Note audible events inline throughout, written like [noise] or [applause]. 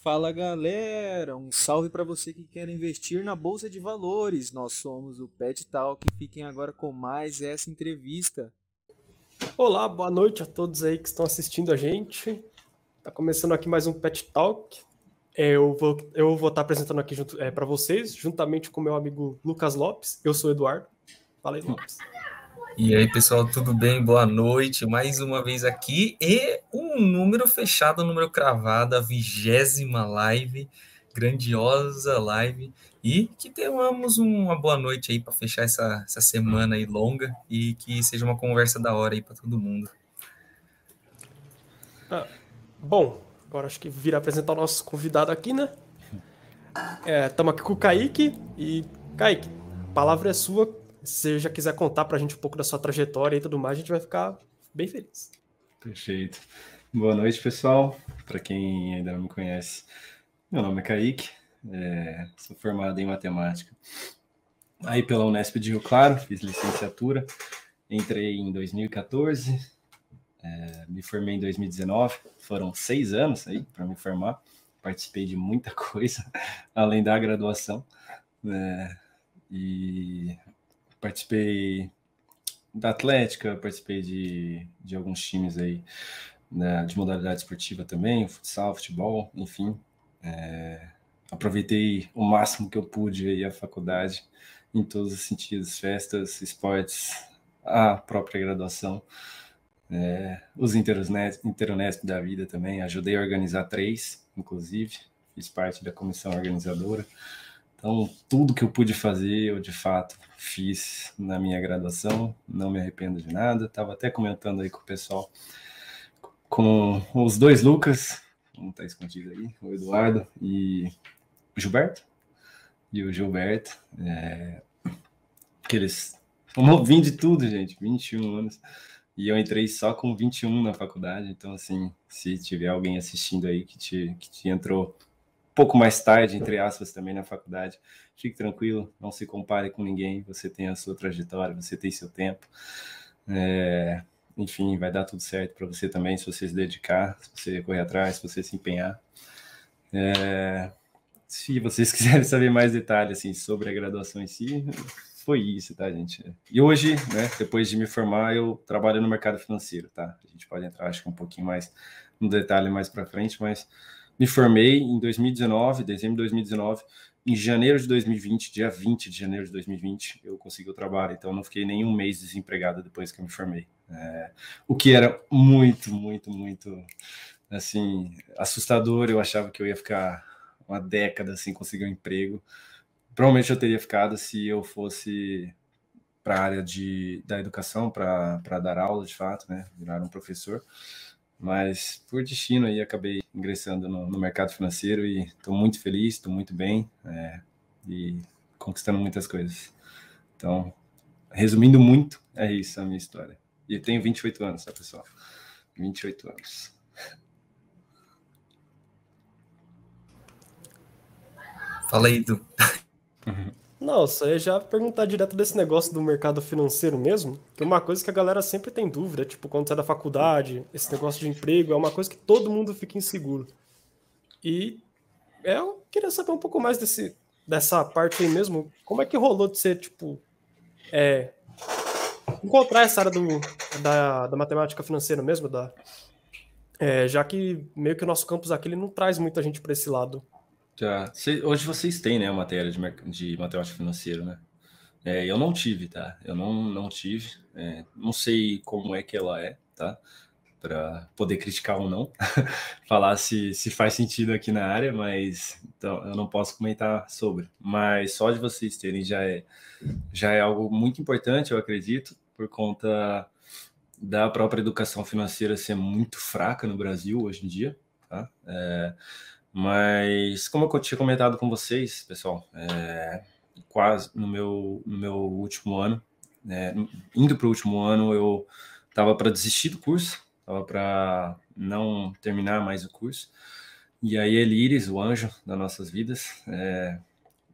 Fala galera, um salve para você que quer investir na bolsa de valores. Nós somos o Pet Talk. Fiquem agora com mais essa entrevista. Olá, boa noite a todos aí que estão assistindo a gente. Tá começando aqui mais um Pet Talk. É, eu vou eu vou estar apresentando aqui junto é, para vocês, juntamente com meu amigo Lucas Lopes. Eu sou o Eduardo. Fala aí, Lopes. E aí, pessoal, tudo bem? Boa noite. Mais uma vez aqui e um número fechado, um número cravado, a vigésima live, grandiosa live. E que tenhamos uma boa noite aí para fechar essa, essa semana aí longa e que seja uma conversa da hora aí para todo mundo. Ah, bom, agora acho que vira apresentar o nosso convidado aqui, né? Estamos é, aqui com o Kaique e Kaique, a palavra é sua se você já quiser contar para a gente um pouco da sua trajetória e tudo mais, a gente vai ficar bem feliz. Perfeito. Boa noite, pessoal. Para quem ainda não me conhece, meu nome é Kaique, é, sou formado em matemática. Aí pela Unesp de Rio Claro, fiz licenciatura, entrei em 2014, é, me formei em 2019, foram seis anos aí para me formar, participei de muita [laughs] coisa, além da graduação, é, e participei da Atlética, participei de, de alguns times aí né, de modalidade esportiva também, futsal, futebol, enfim. É, aproveitei o máximo que eu pude aí a faculdade em todos os sentidos, festas, esportes, a própria graduação, é, os Interunesp da vida também, ajudei a organizar três, inclusive, fiz parte da comissão organizadora. Então, tudo que eu pude fazer, eu de fato fiz na minha graduação, não me arrependo de nada. Estava até comentando aí com o pessoal, com os dois Lucas, um está escondido aí, o Eduardo e o Gilberto. E o Gilberto, é, que eles vir de tudo, gente, 21 anos. E eu entrei só com 21 na faculdade, então, assim, se tiver alguém assistindo aí que te, que te entrou pouco mais tarde, entre aspas, também na faculdade. Fique tranquilo, não se compare com ninguém. Você tem a sua trajetória, você tem seu tempo. É, enfim, vai dar tudo certo para você também, se você se dedicar, se você correr atrás, se você se empenhar. É, se vocês [laughs] quiserem saber mais detalhes assim, sobre a graduação em si, foi isso, tá, gente? E hoje, né, depois de me formar, eu trabalho no mercado financeiro, tá? A gente pode entrar, acho que um pouquinho mais no detalhe mais para frente, mas me formei em 2019, dezembro de 2019. Em janeiro de 2020, dia 20 de janeiro de 2020, eu consegui o trabalho. Então, não fiquei nem um mês desempregado depois que eu me formei. É, o que era muito, muito, muito, assim, assustador. Eu achava que eu ia ficar uma década sem conseguir um emprego. Provavelmente eu teria ficado se eu fosse para a área de, da educação, para dar aula de fato, né? Virar um professor. Mas por destino aí acabei ingressando no, no mercado financeiro e estou muito feliz, estou muito bem é, e conquistando muitas coisas. Então, resumindo muito, é isso a minha história. E eu tenho 28 anos, tá, pessoal? 28 anos. Fala aí, Du. Nossa, eu já perguntar direto desse negócio do mercado financeiro mesmo, que é uma coisa que a galera sempre tem dúvida, tipo, quando sai da faculdade, esse negócio de emprego é uma coisa que todo mundo fica inseguro. E eu queria saber um pouco mais desse, dessa parte aí mesmo, como é que rolou de ser, tipo, é, encontrar essa área do, da, da matemática financeira mesmo, da, é, já que meio que o nosso campus aqui ele não traz muita gente para esse lado. Já. hoje vocês têm, né, a matéria de, de matemática financeira, né? É, eu não tive, tá? Eu não, não tive. É, não sei como é que ela é, tá? Para poder criticar ou não, [laughs] falar se, se faz sentido aqui na área, mas então, eu não posso comentar sobre. Mas só de vocês terem já é, já é algo muito importante, eu acredito, por conta da própria educação financeira ser muito fraca no Brasil hoje em dia, tá? É, mas, como eu tinha comentado com vocês, pessoal, é, quase no meu, no meu último ano, é, indo para o último ano, eu estava para desistir do curso, estava para não terminar mais o curso. E aí, Elires, o anjo das nossas vidas, é,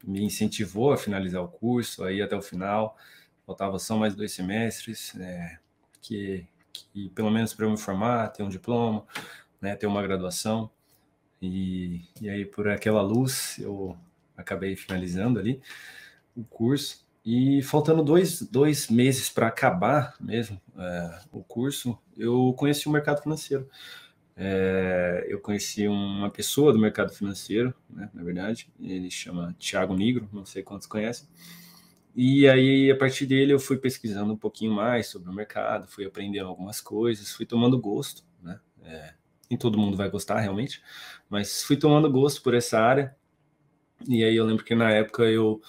me incentivou a finalizar o curso, aí até o final. Faltava só mais dois semestres, é, que, que pelo menos para eu me formar, ter um diploma, né, ter uma graduação. E, e aí, por aquela luz, eu acabei finalizando ali o curso. E faltando dois, dois meses para acabar mesmo é, o curso, eu conheci o mercado financeiro. É, eu conheci uma pessoa do mercado financeiro, né, na verdade, ele chama Thiago Negro, não sei quantos conhecem. E aí, a partir dele, eu fui pesquisando um pouquinho mais sobre o mercado, fui aprendendo algumas coisas, fui tomando gosto, né? É, nem todo mundo vai gostar realmente, mas fui tomando gosto por essa área. E aí eu lembro que na época eu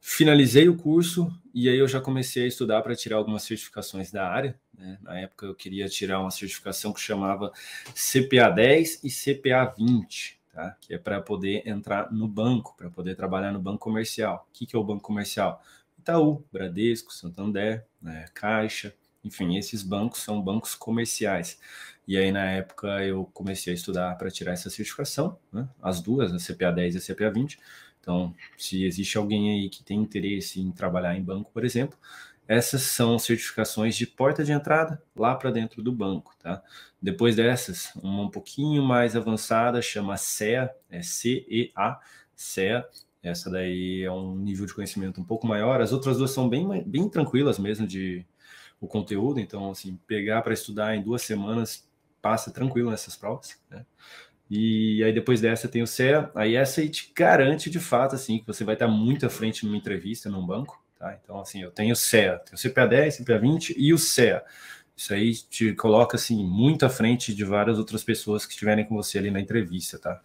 finalizei o curso e aí eu já comecei a estudar para tirar algumas certificações da área. Né? Na época eu queria tirar uma certificação que chamava CPA 10 e CPA 20. Tá? Que é para poder entrar no banco, para poder trabalhar no banco comercial. O que, que é o banco comercial? Itaú, Bradesco, Santander, né, Caixa, enfim, esses bancos são bancos comerciais. E aí, na época, eu comecei a estudar para tirar essa certificação, né? as duas, a CPA 10 e a CPA 20. Então, se existe alguém aí que tem interesse em trabalhar em banco, por exemplo, essas são certificações de porta de entrada lá para dentro do banco, tá? Depois dessas, uma um pouquinho mais avançada chama CEA, é C-E-A, CEA. Essa daí é um nível de conhecimento um pouco maior. As outras duas são bem, bem tranquilas mesmo de o conteúdo, então assim, pegar para estudar em duas semanas passa tranquilo nessas provas, né? E aí depois dessa tem o CEA, aí essa aí te garante de fato assim que você vai estar muito à frente numa entrevista num banco, tá? Então assim, eu tenho o CEA, tenho o CPA 10, CPA 20 e o CEA. Isso aí te coloca assim muito à frente de várias outras pessoas que estiverem com você ali na entrevista, tá?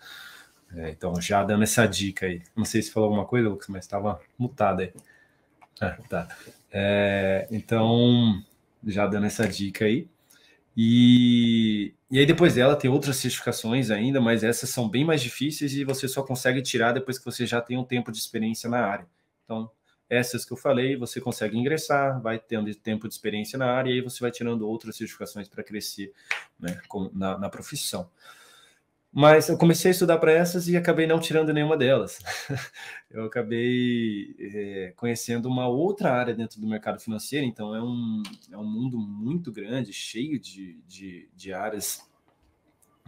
É, então já dando essa dica aí. Não sei se falou alguma coisa, Lucas, mas estava mutado aí. Ah, tá. É, então já dando essa dica aí. E, e aí depois dela tem outras certificações ainda, mas essas são bem mais difíceis e você só consegue tirar depois que você já tem um tempo de experiência na área. Então, essas que eu falei, você consegue ingressar, vai tendo tempo de experiência na área e aí você vai tirando outras certificações para crescer né, na, na profissão. Mas eu comecei a estudar para essas e acabei não tirando nenhuma delas. [laughs] eu acabei é, conhecendo uma outra área dentro do mercado financeiro, então é um, é um mundo muito grande, cheio de, de, de áreas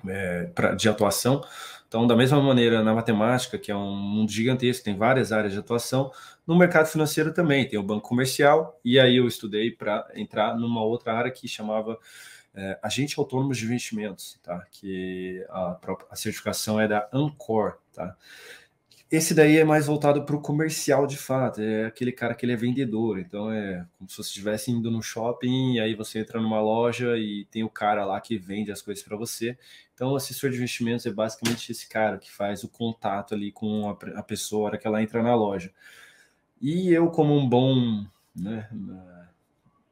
é, pra, de atuação. Então, da mesma maneira, na matemática, que é um mundo gigantesco, tem várias áreas de atuação, no mercado financeiro também tem o banco comercial, e aí eu estudei para entrar numa outra área que chamava é, agente autônomo de investimentos, tá? Que a, a certificação é da Ancor, tá? Esse daí é mais voltado para o comercial de fato, é aquele cara que ele é vendedor, então é como se você estivesse indo no shopping, e aí você entra numa loja e tem o cara lá que vende as coisas para você. Então, o assessor de investimentos é basicamente esse cara que faz o contato ali com a, a pessoa na hora que ela entra na loja. E eu, como um bom né,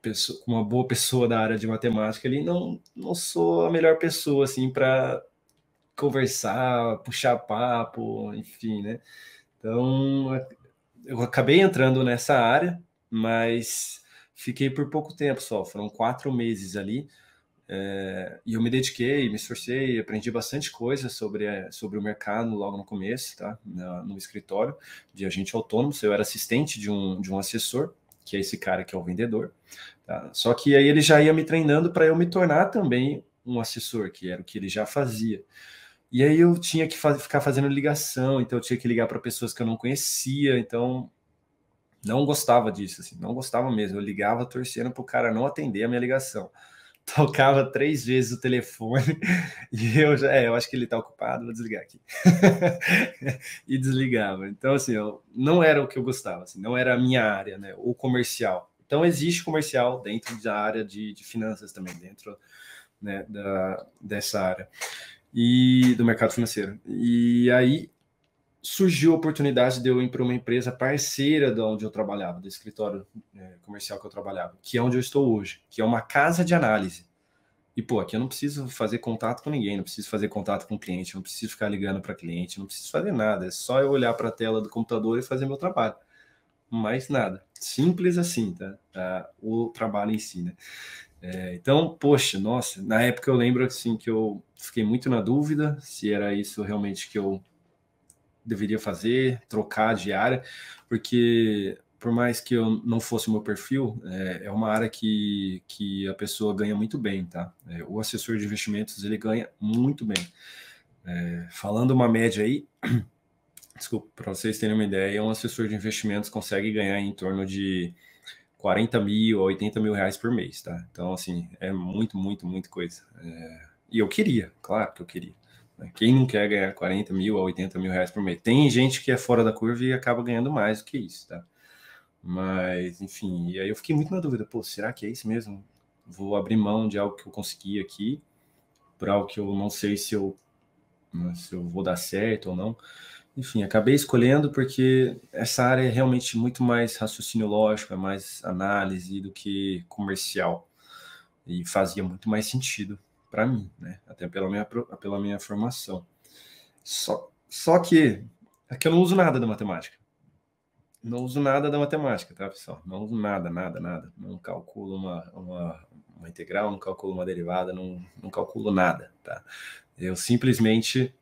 pessoa, uma boa pessoa da área de matemática ali, não, não sou a melhor pessoa assim para conversar, puxar papo, enfim, né? Então, eu acabei entrando nessa área, mas fiquei por pouco tempo só, foram quatro meses ali. É, e eu me dediquei, me esforcei, aprendi bastante coisa sobre, sobre o mercado logo no começo, tá? No, no escritório de agente autônomo. Eu era assistente de um, de um assessor, que é esse cara que é o vendedor. Tá? Só que aí ele já ia me treinando para eu me tornar também um assessor, que era o que ele já fazia. E aí eu tinha que ficar fazendo ligação, então eu tinha que ligar para pessoas que eu não conhecia, então não gostava disso, assim, não gostava mesmo. Eu ligava torcendo para o cara não atender a minha ligação. Tocava três vezes o telefone [laughs] e eu já, é, eu acho que ele está ocupado, vou desligar aqui. [laughs] e desligava. Então, assim, eu, não era o que eu gostava, assim, não era a minha área, né, o comercial. Então, existe comercial dentro da área de, de finanças também, dentro né, da, dessa área e do mercado financeiro. E aí surgiu a oportunidade de eu ir para uma empresa parceira de onde eu trabalhava, do escritório é, comercial que eu trabalhava, que é onde eu estou hoje, que é uma casa de análise. E, pô, aqui eu não preciso fazer contato com ninguém, não preciso fazer contato com cliente, não preciso ficar ligando para cliente, não preciso fazer nada. É só eu olhar para a tela do computador e fazer meu trabalho mais nada. Simples assim, tá? tá? O trabalho em si, né? É, então, poxa, nossa, na época eu lembro assim que eu fiquei muito na dúvida se era isso realmente que eu deveria fazer, trocar de área, porque por mais que eu não fosse o meu perfil, é, é uma área que, que a pessoa ganha muito bem, tá? É, o assessor de investimentos ele ganha muito bem. É, falando uma média aí, [clears throat] desculpa, para vocês terem uma ideia, um assessor de investimentos consegue ganhar em torno de 40 mil a 80 mil reais por mês, tá? Então, assim, é muito, muito, muito coisa. É, e eu queria, claro que eu queria. Né? Quem não quer ganhar 40 mil a 80 mil reais por mês? Tem gente que é fora da curva e acaba ganhando mais do que isso, tá? Mas, enfim, e aí eu fiquei muito na dúvida, pô, será que é isso mesmo? Vou abrir mão de algo que eu consegui aqui para algo que eu não sei se eu, né, se eu vou dar certo ou não. Enfim, acabei escolhendo porque essa área é realmente muito mais raciocínio lógico, é mais análise do que comercial. E fazia muito mais sentido para mim, né? Até pela minha, pela minha formação. Só, só que aqui eu não uso nada da matemática não uso nada da matemática, tá, pessoal? Não uso nada, nada, nada. Não calculo uma, uma, uma integral, não calculo uma derivada, não, não calculo nada, tá? Eu simplesmente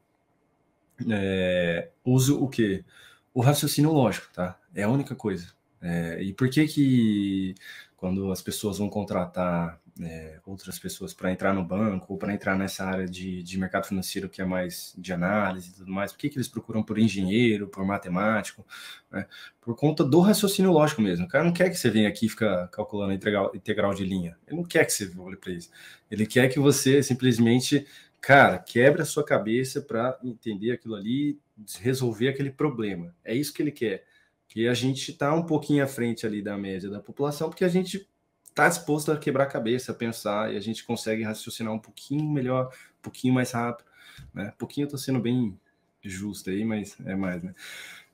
é, uso o quê? O raciocínio lógico, tá? É a única coisa. É, e por que que quando as pessoas vão contratar é, outras pessoas para entrar no banco ou para entrar nessa área de, de mercado financeiro que é mais de análise e tudo mais, por que, que eles procuram por engenheiro, por matemático? Né? Por conta do raciocínio lógico mesmo. O cara não quer que você venha aqui e fica calculando integral, integral de linha. Ele não quer que você olhe para isso. Ele quer que você simplesmente, cara, quebre a sua cabeça para entender aquilo ali, resolver aquele problema. É isso que ele quer. Que a gente está um pouquinho à frente ali da média da população, porque a gente está disposto a quebrar a cabeça, a pensar, e a gente consegue raciocinar um pouquinho melhor, um pouquinho mais rápido, né? Um pouquinho eu tô sendo bem justo aí, mas é mais, né?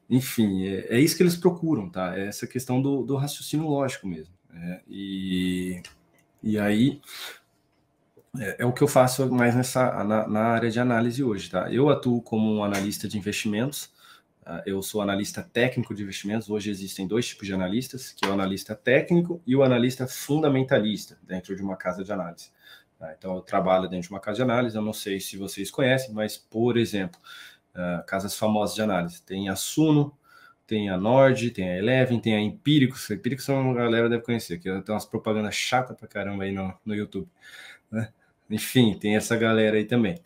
Enfim, é, é isso que eles procuram, tá? É essa questão do, do raciocínio lógico mesmo. Né? E, e aí é, é, o que eu faço mais nessa na, na área de análise hoje, tá? Eu atuo como um analista de investimentos, eu sou analista técnico de investimentos. Hoje existem dois tipos de analistas, que é o analista técnico e o analista fundamentalista dentro de uma casa de análise. Tá? Então, eu trabalho dentro de uma casa de análise. Eu não sei se vocês conhecem, mas, por exemplo, ah, casas famosas de análise. Tem a Suno, tem a Nord, tem a Eleven, tem a Empíricos. A Empíricos uma galera deve conhecer, que tem umas propagandas chatas pra caramba aí no, no YouTube. Né? Enfim, tem essa galera aí também.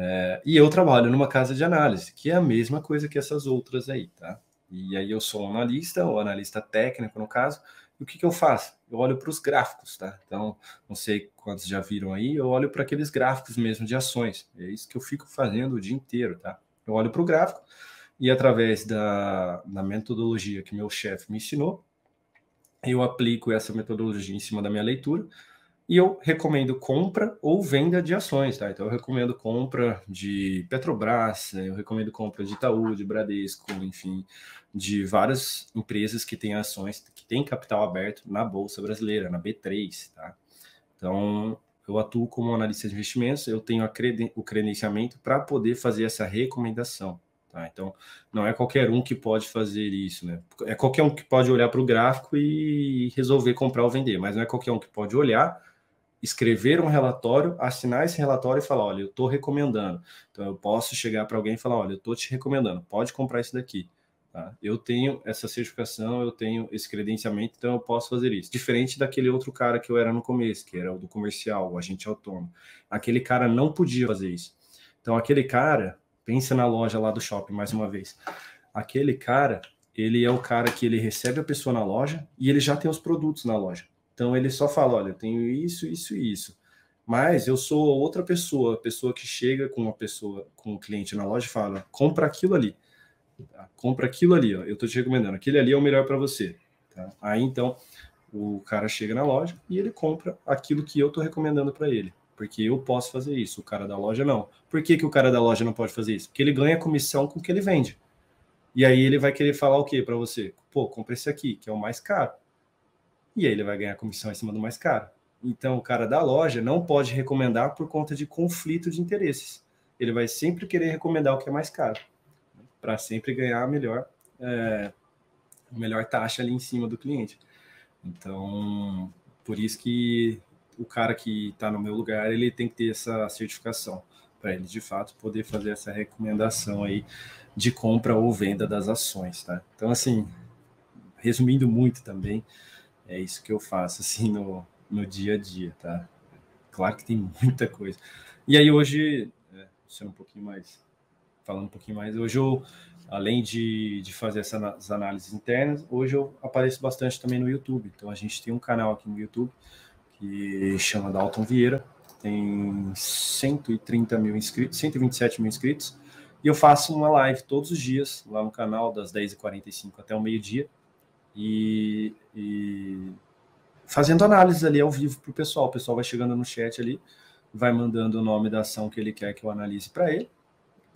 É, e eu trabalho numa casa de análise, que é a mesma coisa que essas outras aí, tá? E aí eu sou um analista, ou analista técnico no caso, e o que, que eu faço? Eu olho para os gráficos, tá? Então, não sei quantos já viram aí, eu olho para aqueles gráficos mesmo de ações. É isso que eu fico fazendo o dia inteiro, tá? Eu olho para o gráfico e através da, da metodologia que meu chefe me ensinou, eu aplico essa metodologia em cima da minha leitura e eu recomendo compra ou venda de ações, tá? Então eu recomendo compra de Petrobras, né? eu recomendo compra de Itaú, de Bradesco, enfim, de várias empresas que têm ações, que têm capital aberto na Bolsa Brasileira, na B3, tá? Então eu atuo como analista de investimentos, eu tenho creden o credenciamento para poder fazer essa recomendação. Tá? Então, não é qualquer um que pode fazer isso, né? É qualquer um que pode olhar para o gráfico e resolver comprar ou vender, mas não é qualquer um que pode olhar escrever um relatório, assinar esse relatório e falar: olha, eu estou recomendando. Então, eu posso chegar para alguém e falar: olha, eu estou te recomendando, pode comprar isso daqui. Tá? Eu tenho essa certificação, eu tenho esse credenciamento, então eu posso fazer isso. Diferente daquele outro cara que eu era no começo, que era o do comercial, o agente autônomo. Aquele cara não podia fazer isso. Então, aquele cara, pensa na loja lá do shopping mais uma vez. Aquele cara, ele é o cara que ele recebe a pessoa na loja e ele já tem os produtos na loja. Então ele só fala: olha, eu tenho isso, isso e isso. Mas eu sou outra pessoa, pessoa que chega com uma pessoa, com um cliente na loja e fala: compra aquilo ali. Tá? Compra aquilo ali, ó. eu estou te recomendando. Aquele ali é o melhor para você. Tá? Aí então o cara chega na loja e ele compra aquilo que eu estou recomendando para ele. Porque eu posso fazer isso, o cara da loja não. Por que, que o cara da loja não pode fazer isso? Porque ele ganha comissão com o que ele vende. E aí ele vai querer falar o que para você? Pô, compra esse aqui, que é o mais caro e aí ele vai ganhar comissão em cima do mais caro. Então, o cara da loja não pode recomendar por conta de conflito de interesses. Ele vai sempre querer recomendar o que é mais caro, para sempre ganhar a melhor, é, a melhor taxa ali em cima do cliente. Então, por isso que o cara que está no meu lugar, ele tem que ter essa certificação, para ele, de fato, poder fazer essa recomendação aí de compra ou venda das ações, tá? Então, assim, resumindo muito também, é isso que eu faço [laughs] assim no, no dia a dia, tá? Claro que tem muita coisa. E aí hoje, é, sendo um pouquinho mais, falando um pouquinho mais. Hoje eu, além de, de fazer essas análises internas, hoje eu apareço bastante também no YouTube. Então a gente tem um canal aqui no YouTube que chama Dalton Vieira, tem 130 mil inscritos, 127 mil inscritos, e eu faço uma live todos os dias lá no canal, das 10h45 até o meio-dia, e, e, fazendo análise ali ao vivo para o pessoal. O pessoal vai chegando no chat ali, vai mandando o nome da ação que ele quer que eu analise para ele,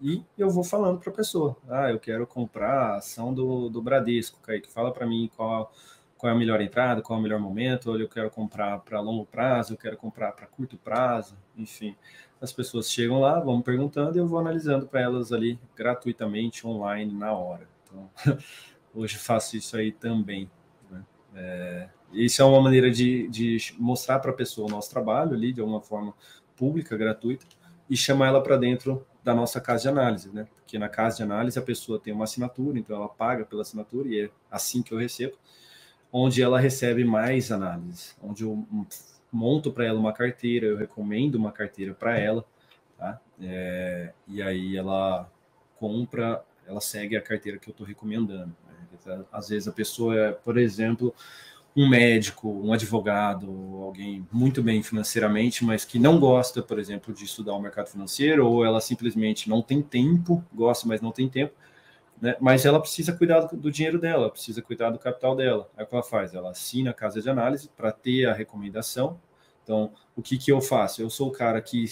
e eu vou falando para a pessoa. Ah, eu quero comprar a ação do, do Bradesco, Kaique, fala para mim qual qual é a melhor entrada, qual é o melhor momento, ou eu quero comprar para longo prazo, eu quero comprar para curto prazo, enfim. As pessoas chegam lá, vão perguntando e eu vou analisando para elas ali gratuitamente, online, na hora. Então, [laughs] hoje faço isso aí também. Né? É, isso é uma maneira de, de mostrar para a pessoa o nosso trabalho ali, de alguma forma pública, gratuita, e chamar ela para dentro da nossa casa de análise, né? Porque na casa de análise a pessoa tem uma assinatura, então ela paga pela assinatura e é assim que eu recebo onde ela recebe mais análises, onde eu monto para ela uma carteira, eu recomendo uma carteira para ela, tá? É, e aí ela compra, ela segue a carteira que eu estou recomendando. Né? Às vezes a pessoa é, por exemplo, um médico, um advogado, alguém muito bem financeiramente, mas que não gosta, por exemplo, de estudar o mercado financeiro, ou ela simplesmente não tem tempo, gosta, mas não tem tempo, né? Mas ela precisa cuidar do, dinheiro dela, precisa cuidar do capital dela. Aí o que ela faz? Ela assina a casa de análise para ter a recomendação. Então, o que, que eu faço? Eu sou o cara que,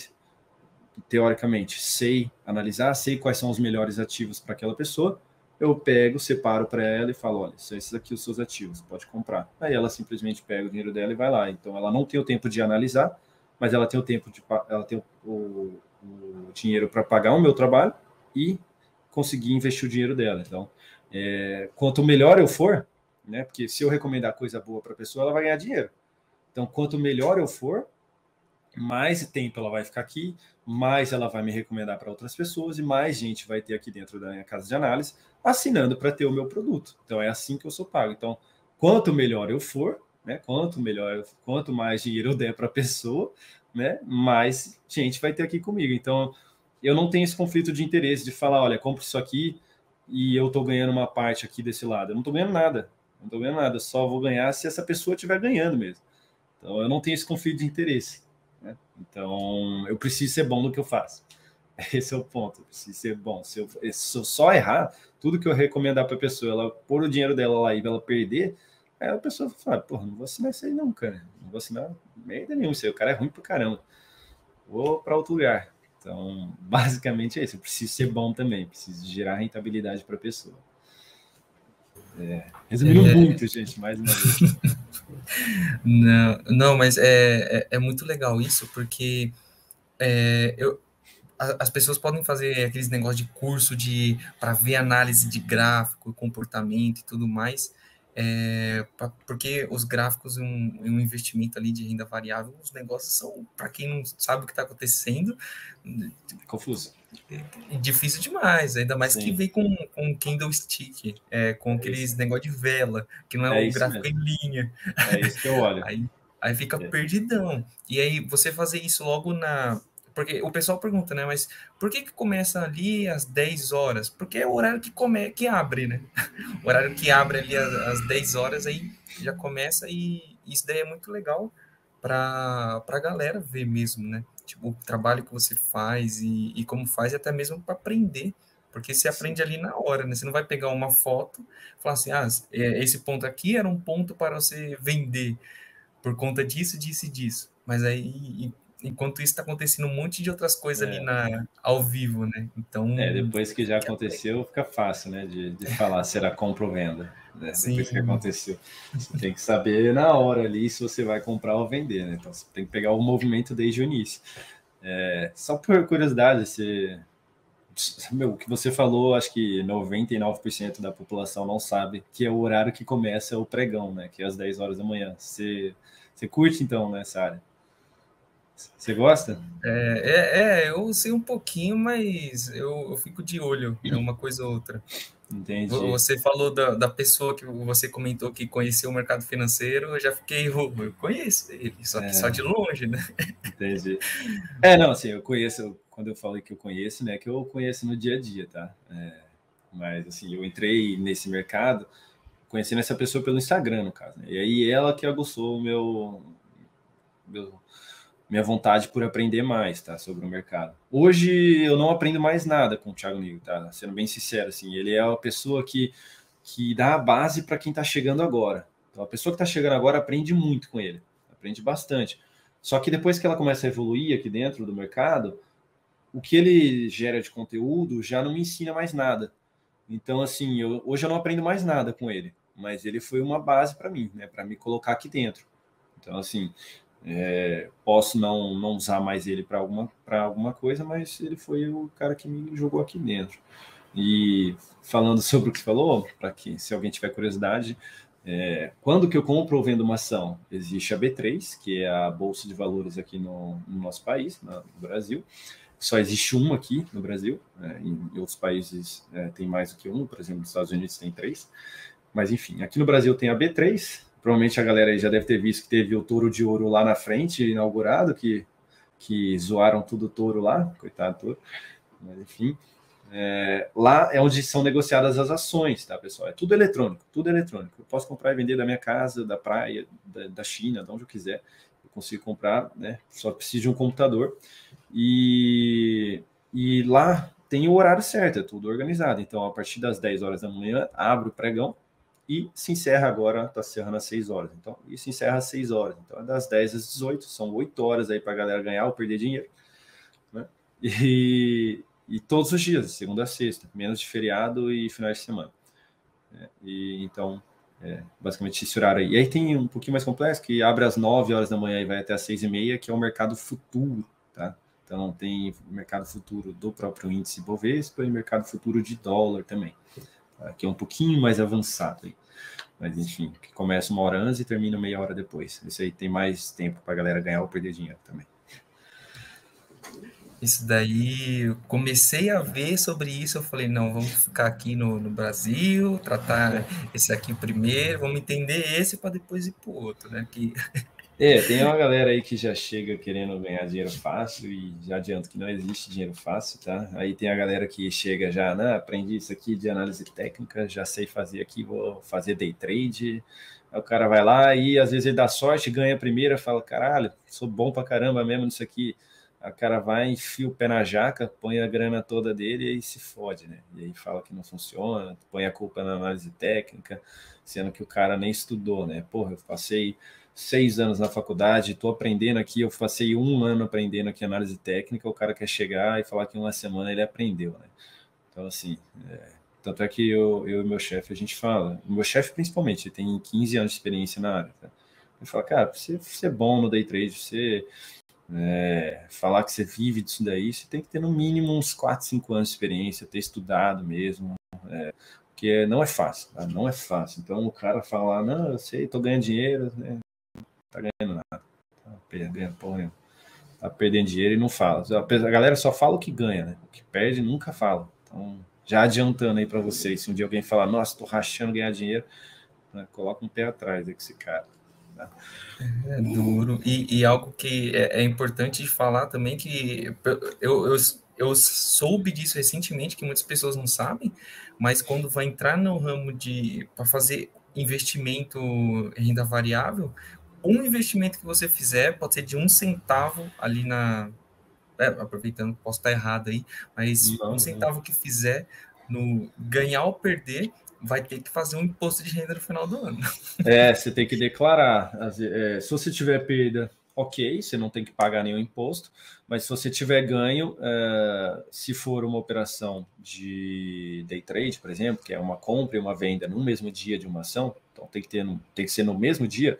teoricamente, sei analisar, sei quais são os melhores ativos para aquela pessoa. Eu pego, separo para ela e falo: olha, são esses aqui os seus ativos, pode comprar. Aí ela simplesmente pega o dinheiro dela e vai lá. Então, ela não tem o tempo de analisar, mas ela tem o tempo de ela tem o, o, o dinheiro para pagar o meu trabalho e conseguir investir o dinheiro dela. Então, é, quanto melhor eu for, né? Porque se eu recomendar coisa boa para a pessoa, ela vai ganhar dinheiro. Então, quanto melhor eu for, mais tempo ela vai ficar aqui, mais ela vai me recomendar para outras pessoas e mais gente vai ter aqui dentro da minha casa de análise assinando para ter o meu produto. Então, é assim que eu sou pago. Então, quanto melhor eu for, né? Quanto melhor, quanto mais dinheiro eu der para a pessoa, né? Mais gente vai ter aqui comigo. Então, eu não tenho esse conflito de interesse de falar, olha, compro isso aqui e eu estou ganhando uma parte aqui desse lado. Eu não estou ganhando nada. Não estou ganhando nada. Só vou ganhar se essa pessoa estiver ganhando mesmo. Então eu não tenho esse conflito de interesse. Então eu preciso ser bom no que eu faço. [laughs] Esse é o ponto. Eu preciso ser bom. Se eu, se eu só errar, tudo que eu recomendar para a pessoa, ela pôr o dinheiro dela lá e ela perder, aí a pessoa fala, porra, não vou assinar isso aí não, cara. Não vou assinar merda nenhuma. Isso aí, o cara é ruim pra caramba. Vou para outro lugar. Então, [laughs] basicamente é isso. Eu preciso ser bom também, preciso gerar rentabilidade para a pessoa. É, resumindo é... muito, gente, mais uma vez. [laughs] não, não, mas é, é, é muito legal isso, porque é, eu, as pessoas podem fazer aqueles negócios de curso de para ver análise de gráfico, comportamento e tudo mais, é, pra, porque os gráficos e um, um, investimento ali de renda variável, os negócios são, para quem não sabe o que está acontecendo, confuso. É difícil demais, ainda mais Sim. que vem com, com candlestick, é, com é aqueles negócio de vela, que não é, é um gráfico mesmo. em linha. É isso que eu olho. [laughs] Aí, aí fica é. perdidão. E aí você fazer isso logo na, porque o pessoal pergunta, né? Mas por que, que começa ali às 10 horas? Porque é o horário que, come, que abre, né? [laughs] O horário que abre ali às, às 10 horas, aí já começa e isso daí é muito legal para a galera ver mesmo, né? Tipo, o trabalho que você faz e, e como faz, e até mesmo para aprender. Porque você aprende ali na hora, né? Você não vai pegar uma foto e falar assim, ah, é, esse ponto aqui era um ponto para você vender por conta disso, disso e disso. Mas aí enquanto isso está acontecendo um monte de outras coisas é. ali na, ao vivo, né? Então. É, depois que já aconteceu, fica fácil, né? De, de falar se era compra ou venda. Né? Depois que aconteceu. Você tem que saber na hora ali se você vai comprar ou vender, né? Então você tem que pegar o movimento desde o início. É, só por curiosidade, você. Meu, o que você falou, acho que 99% da população não sabe que é o horário que começa o pregão, né? Que é às 10 horas da manhã. Você, você curte então nessa área? Você gosta? É, é, é, eu sei um pouquinho, mas eu, eu fico de olho em uma coisa ou outra. Entendi. Você falou da, da pessoa que você comentou que conheceu o mercado financeiro, eu já fiquei, oh, eu conheço ele, só que é. só de longe, né? Entendi. É, não, assim, eu conheço, quando eu falei que eu conheço, né? Que eu conheço no dia a dia, tá? É, mas assim, eu entrei nesse mercado conhecendo essa pessoa pelo Instagram, no caso. Né? E aí ela que aguçou o meu, meu, minha vontade por aprender mais, tá? Sobre o mercado. Hoje eu não aprendo mais nada com o Thiago Nigo, tá? Sendo bem sincero, assim, ele é uma pessoa que, que dá a base para quem está chegando agora. Então a pessoa que está chegando agora aprende muito com ele, aprende bastante. Só que depois que ela começa a evoluir aqui dentro do mercado, o que ele gera de conteúdo já não me ensina mais nada. Então, assim, eu, hoje eu não aprendo mais nada com ele, mas ele foi uma base para mim, né, para me colocar aqui dentro. Então, assim, é, posso não, não usar mais ele para alguma, alguma coisa, mas ele foi o cara que me jogou aqui dentro. E falando [laughs] sobre o que falou, para que se alguém tiver curiosidade, é, quando que eu compro ou vendo uma ação? Existe a B3, que é a bolsa de valores aqui no, no nosso país, no Brasil. Só existe uma aqui no Brasil, é, em, outros países é, tem mais do que um, por exemplo, nos Estados Unidos tem três. Mas enfim, aqui no Brasil tem a B3. Provavelmente a galera já deve ter visto que teve o touro de ouro lá na frente, inaugurado, que, que zoaram tudo o touro lá, coitado do touro. Mas enfim, é, lá é onde são negociadas as ações, tá, pessoal? É tudo eletrônico, tudo eletrônico. Eu posso comprar e vender da minha casa, da praia, da, da China, de onde eu quiser. Eu consigo comprar, né? Só preciso de um computador. E, e lá tem o horário certo, é tudo organizado. Então, a partir das 10 horas da manhã, abre o pregão e se encerra agora, está encerrando às 6 horas. Então, se encerra às 6 horas. Então, é das 10 às 18, são 8 horas aí para a galera ganhar ou perder dinheiro. Né? E, e todos os dias, segunda a sexta, menos de feriado e finais de semana. É, e então, é, basicamente esse horário aí. E aí tem um pouquinho mais complexo, que abre às 9 horas da manhã e vai até às 6 e meia, que é o mercado futuro, tá? Então tem mercado futuro do próprio índice Bovespa e mercado futuro de dólar também? Que é um pouquinho mais avançado aí. Mas enfim, que começa uma hora antes e termina meia hora depois. Isso aí tem mais tempo para a galera ganhar ou perder dinheiro também. Isso daí, comecei a ver sobre isso, eu falei, não, vamos ficar aqui no, no Brasil, tratar esse aqui primeiro, vamos entender esse para depois ir para o outro, né? Que... [laughs] É, tem uma galera aí que já chega querendo ganhar dinheiro fácil e já adianto que não existe dinheiro fácil, tá? Aí tem a galera que chega já, né, aprendi isso aqui de análise técnica, já sei fazer aqui, vou fazer day trade. Aí o cara vai lá e às vezes ele dá sorte, ganha a primeira, fala, caralho, sou bom pra caramba mesmo nisso aqui a cara vai, enfia o pé na jaca, põe a grana toda dele e se fode, né? E aí fala que não funciona, põe a culpa na análise técnica, sendo que o cara nem estudou, né? Porra, eu passei seis anos na faculdade, estou aprendendo aqui, eu passei um ano aprendendo aqui análise técnica, o cara quer chegar e falar que em uma semana ele aprendeu, né? Então, assim, é, tanto é que eu, eu e meu chefe, a gente fala, meu chefe principalmente, ele tem 15 anos de experiência na área, tá? Ele fala, cara, você ser bom no day trade, você é, falar que você vive disso daí, você tem que ter no mínimo uns 4, 5 anos de experiência, ter estudado mesmo, é, porque não é fácil, tá? não é fácil. Então o cara falar, não, eu sei, tô ganhando dinheiro, né? Tá ganhando nada, tá perdendo, porra, tá perdendo dinheiro e não fala. A galera só fala o que ganha, né? O que perde nunca fala. Então, já adiantando aí para vocês, se um dia alguém falar, nossa, tô rachando ganhar dinheiro, né? coloca um pé atrás aí com esse cara. Tá? É duro. E, e algo que é, é, importante falar também que eu, eu, eu soube disso recentemente, que muitas pessoas não sabem, mas quando vai entrar no ramo de para fazer investimento em renda variável, um investimento que você fizer pode ser de um centavo ali na. É, aproveitando, posso estar errado aí, mas não, um centavo que fizer no ganhar ou perder vai ter que fazer um imposto de renda no final do ano. É, você tem que declarar. É, se você tiver perda, ok, você não tem que pagar nenhum imposto, mas se você tiver ganho, é, se for uma operação de day trade, por exemplo, que é uma compra e uma venda no mesmo dia de uma ação, então tem que, ter, tem que ser no mesmo dia,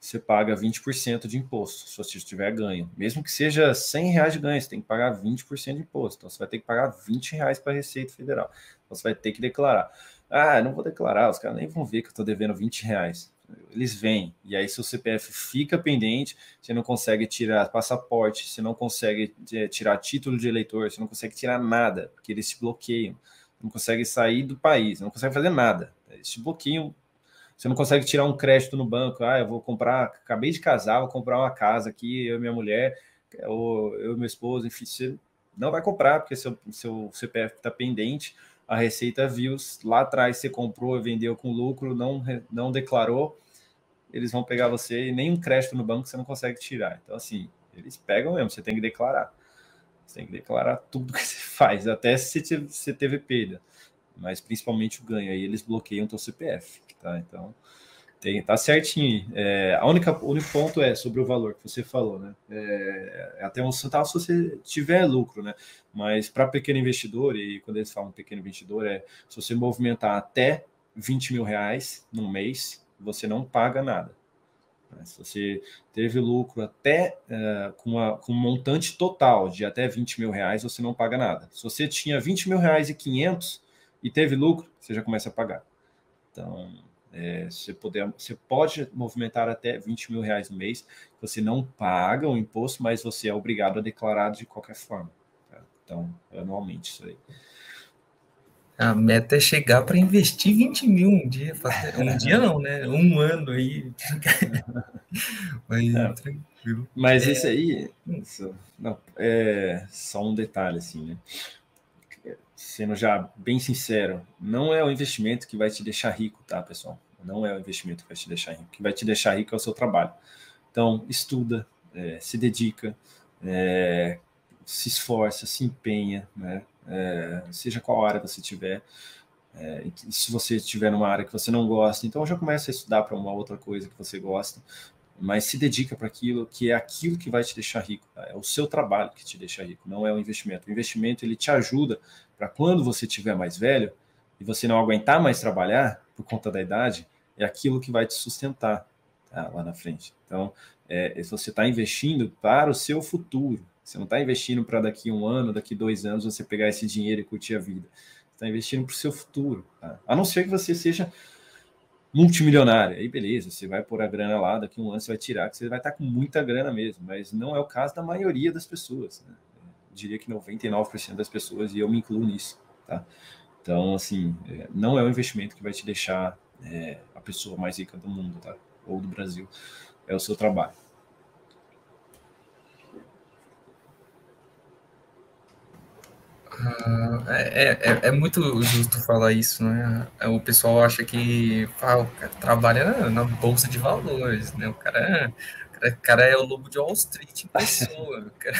você paga 20% de imposto, se você tiver ganho. Mesmo que seja 100 reais de ganho, você tem que pagar 20% de imposto. Então, você vai ter que pagar 20 reais para a Receita Federal. Então, você vai ter que declarar. Ah, não vou declarar, os caras nem vão ver que eu estou devendo 20 reais. Eles vêm, e aí seu CPF fica pendente, você não consegue tirar passaporte, você não consegue é, tirar título de eleitor, você não consegue tirar nada, porque eles te bloqueiam, não consegue sair do país, não consegue fazer nada. Eles te bloqueiam, você não consegue tirar um crédito no banco, ah, eu vou comprar, acabei de casar, vou comprar uma casa aqui, eu e minha mulher, ou eu e meu esposo, enfim, você não vai comprar, porque seu, seu CPF está pendente, a Receita viu lá atrás você comprou e vendeu com lucro, não, não declarou, eles vão pegar você e nem um crédito no banco você não consegue tirar. Então, assim, eles pegam mesmo, você tem que declarar. Você tem que declarar tudo [laughs] que você faz, até se você teve perda, mas principalmente o ganho. Aí eles bloqueiam o teu CPF, tá? Então, tem, tá certinho. É, a única, o único ponto é sobre o valor que você falou, né? É, é até um centavo se você tiver lucro, né? Mas para pequeno investidor, e quando eles falam pequeno investidor, é se você movimentar até 20 mil reais no mês, você não paga nada. Se você teve lucro até uh, com, a, com um montante total de até 20 mil reais, você não paga nada. Se você tinha 20 mil reais e 500 e teve lucro, você já começa a pagar. Então, é, você, poder, você pode movimentar até 20 mil reais no mês, você não paga o imposto, mas você é obrigado a declarar de qualquer forma. Tá? Então, anualmente, isso aí. A meta é chegar para investir 20 mil um dia. Um dia não, né? Um ano aí. [laughs] Mas é, tranquilo. Mas é... esse aí, isso, não, é só um detalhe, assim, né? Sendo já bem sincero, não é o investimento que vai te deixar rico, tá, pessoal? Não é o investimento que vai te deixar rico. O que vai te deixar rico é o seu trabalho. Então, estuda, é, se dedica, é, se esforça, se empenha, né? é, seja qual área você tiver. É, se você estiver numa área que você não gosta, então já começa a estudar para uma outra coisa que você gosta, mas se dedica para aquilo que é aquilo que vai te deixar rico. Tá? É o seu trabalho que te deixa rico, não é o investimento. O investimento ele te ajuda para quando você tiver mais velho e você não aguentar mais trabalhar por conta da idade, é aquilo que vai te sustentar tá? lá na frente. Então, é, você está investindo para o seu futuro. Você não está investindo para daqui um ano, daqui dois anos você pegar esse dinheiro e curtir a vida. Você está investindo para o seu futuro. Tá? A não ser que você seja multimilionário. Aí beleza, você vai pôr a grana lá, daqui um ano você vai tirar, que você vai estar tá com muita grana mesmo. Mas não é o caso da maioria das pessoas. Né? Diria que 99% das pessoas, e eu me incluo nisso. Tá? Então, assim, é, não é o investimento que vai te deixar é, a pessoa mais rica do mundo, tá? Ou do Brasil. É o seu trabalho. Ah, é, é, é, muito justo falar isso, né? O pessoal acha que ah, o cara trabalha na, bolsa de valores, né? O cara, o cara é o lobo de Wall Street em [laughs] pessoa. Cara...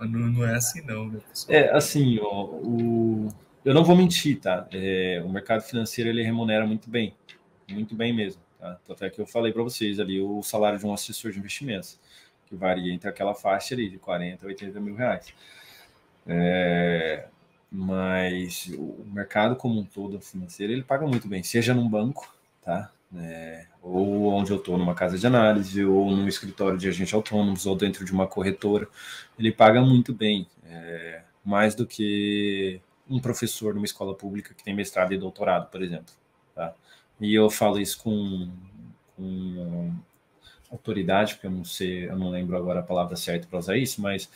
não, não, é assim, não, né, pessoal? É, assim, ó, o... eu não vou mentir, tá? É, o mercado financeiro ele remunera muito bem, muito bem mesmo. Tá? Até que eu falei para vocês ali o salário de um assessor de investimentos, que varia entre aquela faixa ali de 40 a 80 mil reais. É, mas o mercado como um todo financeiro ele paga muito bem, seja num banco, tá? É, ou onde eu estou numa casa de análise, ou num escritório de agentes autônomos, ou dentro de uma corretora, ele paga muito bem, é, mais do que um professor numa escola pública que tem mestrado e doutorado, por exemplo. Tá? E eu falo isso com, com autoridade, porque eu não sei, eu não lembro agora a palavra certa para usar isso, mas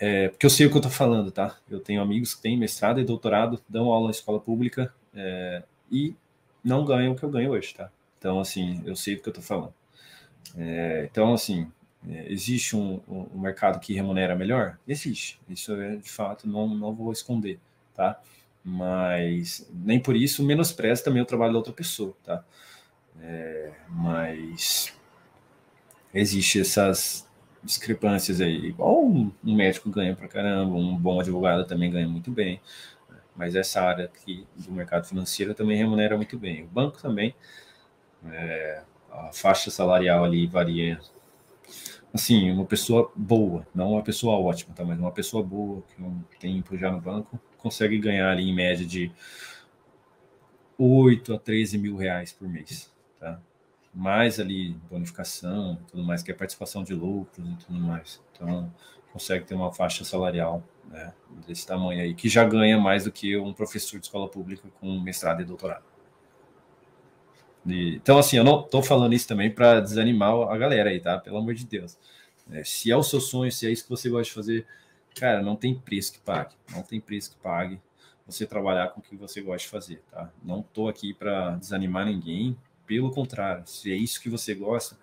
é, porque eu sei o que eu estou falando, tá? Eu tenho amigos que têm mestrado e doutorado, dão aula na escola pública é, e não ganham o que eu ganho hoje, tá? Então, assim, eu sei do que eu estou falando. É, então, assim, é, existe um, um, mercado que remunera melhor? Existe. Isso é, de fato, não, não vou esconder, tá? Mas nem por isso menospreza também o trabalho da outra pessoa, tá? É, mas existe essas discrepâncias aí. Igual um, médico ganha pra caramba, um bom advogado também ganha muito bem. Mas essa área aqui do mercado financeiro também remunera muito bem. O banco também, é, a faixa salarial ali varia. Assim, uma pessoa boa, não uma pessoa ótima, tá? mas uma pessoa boa, que tem tempo já no banco, consegue ganhar ali em média de 8 a 13 mil reais por mês, tá? mais ali bonificação, tudo mais, que é participação de lucros e tudo mais. Então, consegue ter uma faixa salarial né, desse tamanho aí, que já ganha mais do que um professor de escola pública com mestrado e doutorado. E, então, assim, eu não estou falando isso também para desanimar a galera aí, tá? Pelo amor de Deus. É, se é o seu sonho, se é isso que você gosta de fazer, cara, não tem preço que pague. Não tem preço que pague você trabalhar com o que você gosta de fazer, tá? Não estou aqui para desanimar ninguém, pelo contrário, se é isso que você gosta,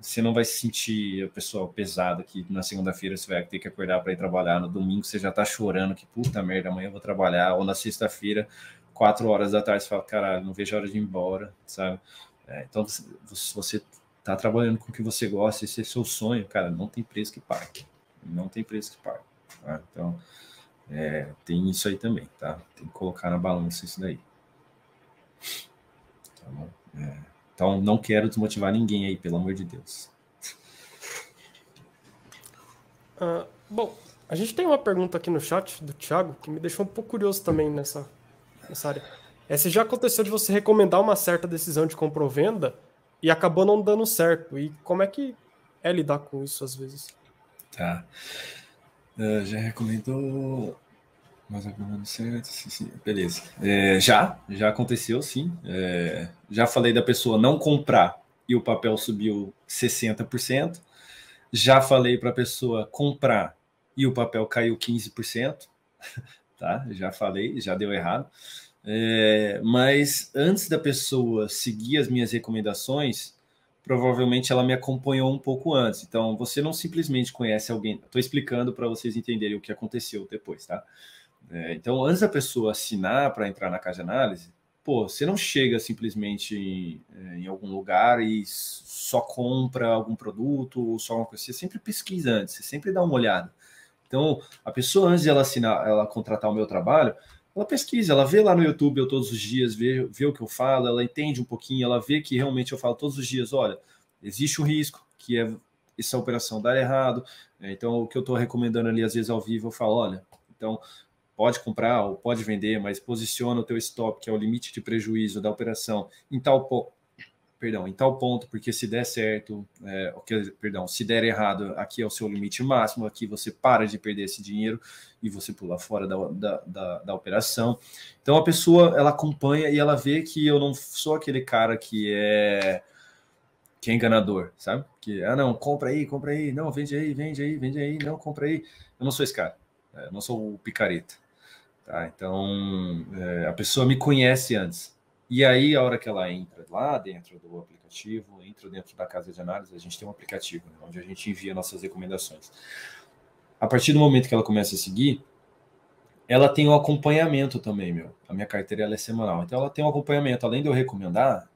você não vai se sentir a pessoa pesada que na segunda-feira você vai ter que acordar para ir trabalhar, no domingo você já tá chorando que puta merda, amanhã eu vou trabalhar, ou na sexta-feira, quatro horas da tarde, você fala, caralho, não vejo a hora de ir embora, sabe? É, então, você tá trabalhando com o que você gosta, esse é seu sonho, cara, não tem preço que pague. Não tem preço que pague. Tá? Então, é, tem isso aí também, tá? Tem que colocar na balança isso daí. Tá bom? É. Então, não quero desmotivar ninguém aí, pelo amor de Deus. Uh, bom, a gente tem uma pergunta aqui no chat do Thiago que me deixou um pouco curioso também nessa, nessa área. É se já aconteceu de você recomendar uma certa decisão de compra ou venda e acabou não dando certo. E como é que é lidar com isso às vezes? Tá. Uh, já recomendou mas agora certo, sim, sim. beleza. É, já, já aconteceu, sim. É, já falei da pessoa não comprar e o papel subiu 60%. Já falei para a pessoa comprar e o papel caiu 15%. [laughs] Tá? Já falei, já deu errado. É, mas antes da pessoa seguir as minhas recomendações, provavelmente ela me acompanhou um pouco antes. Então, você não simplesmente conhece alguém. Estou explicando para vocês entenderem o que aconteceu depois, tá? É, então, antes da pessoa assinar para entrar na casa de análise, pô, você não chega simplesmente em, é, em, algum lugar e só compra algum produto ou só uma coisa. Você sempre pesquisa antes, você sempre dá uma olhada. Então, a pessoa, antes de ela assinar, ela contratar o meu trabalho, ela pesquisa, ela vê lá no YouTube eu todos os dias, vê, vê o que eu falo, ela entende um pouquinho, ela vê que realmente eu falo todos os dias, olha, existe um risco, que é essa operação dar errado. É, então, o que eu estou recomendando ali, às vezes, ao vivo, eu falo, olha, então pode comprar ou pode vender, mas posiciona o teu stop, que é o limite de prejuízo da operação, em tal ponto, perdão, em tal ponto, porque se der certo, é, perdão, se der errado, aqui é o seu limite máximo, aqui você para de perder esse dinheiro e você pula fora da, da, da, da operação. Então a pessoa ela acompanha e ela vê que eu não sou aquele cara que é que é enganador, sabe? Que, ah, não, compra aí, compra aí, não, vende aí, vende aí, vende aí, não, compra aí. Eu não sou esse cara, eu não sou o picareta. Tá? Então, é, a pessoa me conhece antes. E aí, a hora que ela entra lá dentro do aplicativo, entra dentro da casa de análise, a gente tem um aplicativo né, onde a gente envia nossas recomendações. A partir do momento que ela começa a seguir, ela tem um acompanhamento também, meu. A minha carteira é semanal. Então, ela tem um acompanhamento. Além de eu recomendar,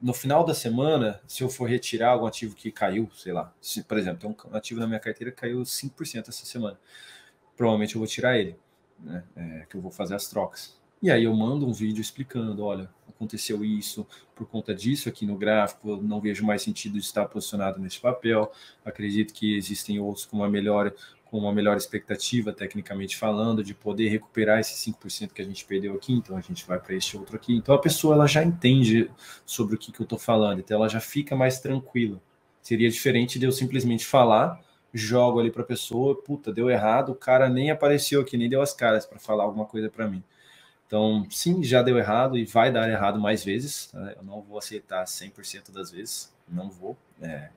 no final da semana, se eu for retirar algum ativo que caiu, sei lá, se, por exemplo, tem um ativo na minha carteira que caiu 5% essa semana, provavelmente eu vou tirar ele né, é, que eu vou fazer as trocas. E aí eu mando um vídeo explicando, olha, aconteceu isso por conta disso aqui no gráfico, não vejo mais sentido de estar posicionado nesse papel. Acredito que existem outros com uma melhor com uma melhor expectativa, tecnicamente falando, de poder recuperar esses 5% que a gente perdeu aqui, então a gente vai para este outro aqui. Então a pessoa ela já entende sobre o que, que eu estou falando, então ela já fica mais tranquila. Seria diferente de eu simplesmente falar jogo ali para a pessoa, puta, deu errado, o cara nem apareceu aqui, nem deu as caras para falar alguma coisa para mim. Então, sim, já deu errado e vai dar errado mais vezes. Né? Eu não vou aceitar 100% das vezes, não vou, é,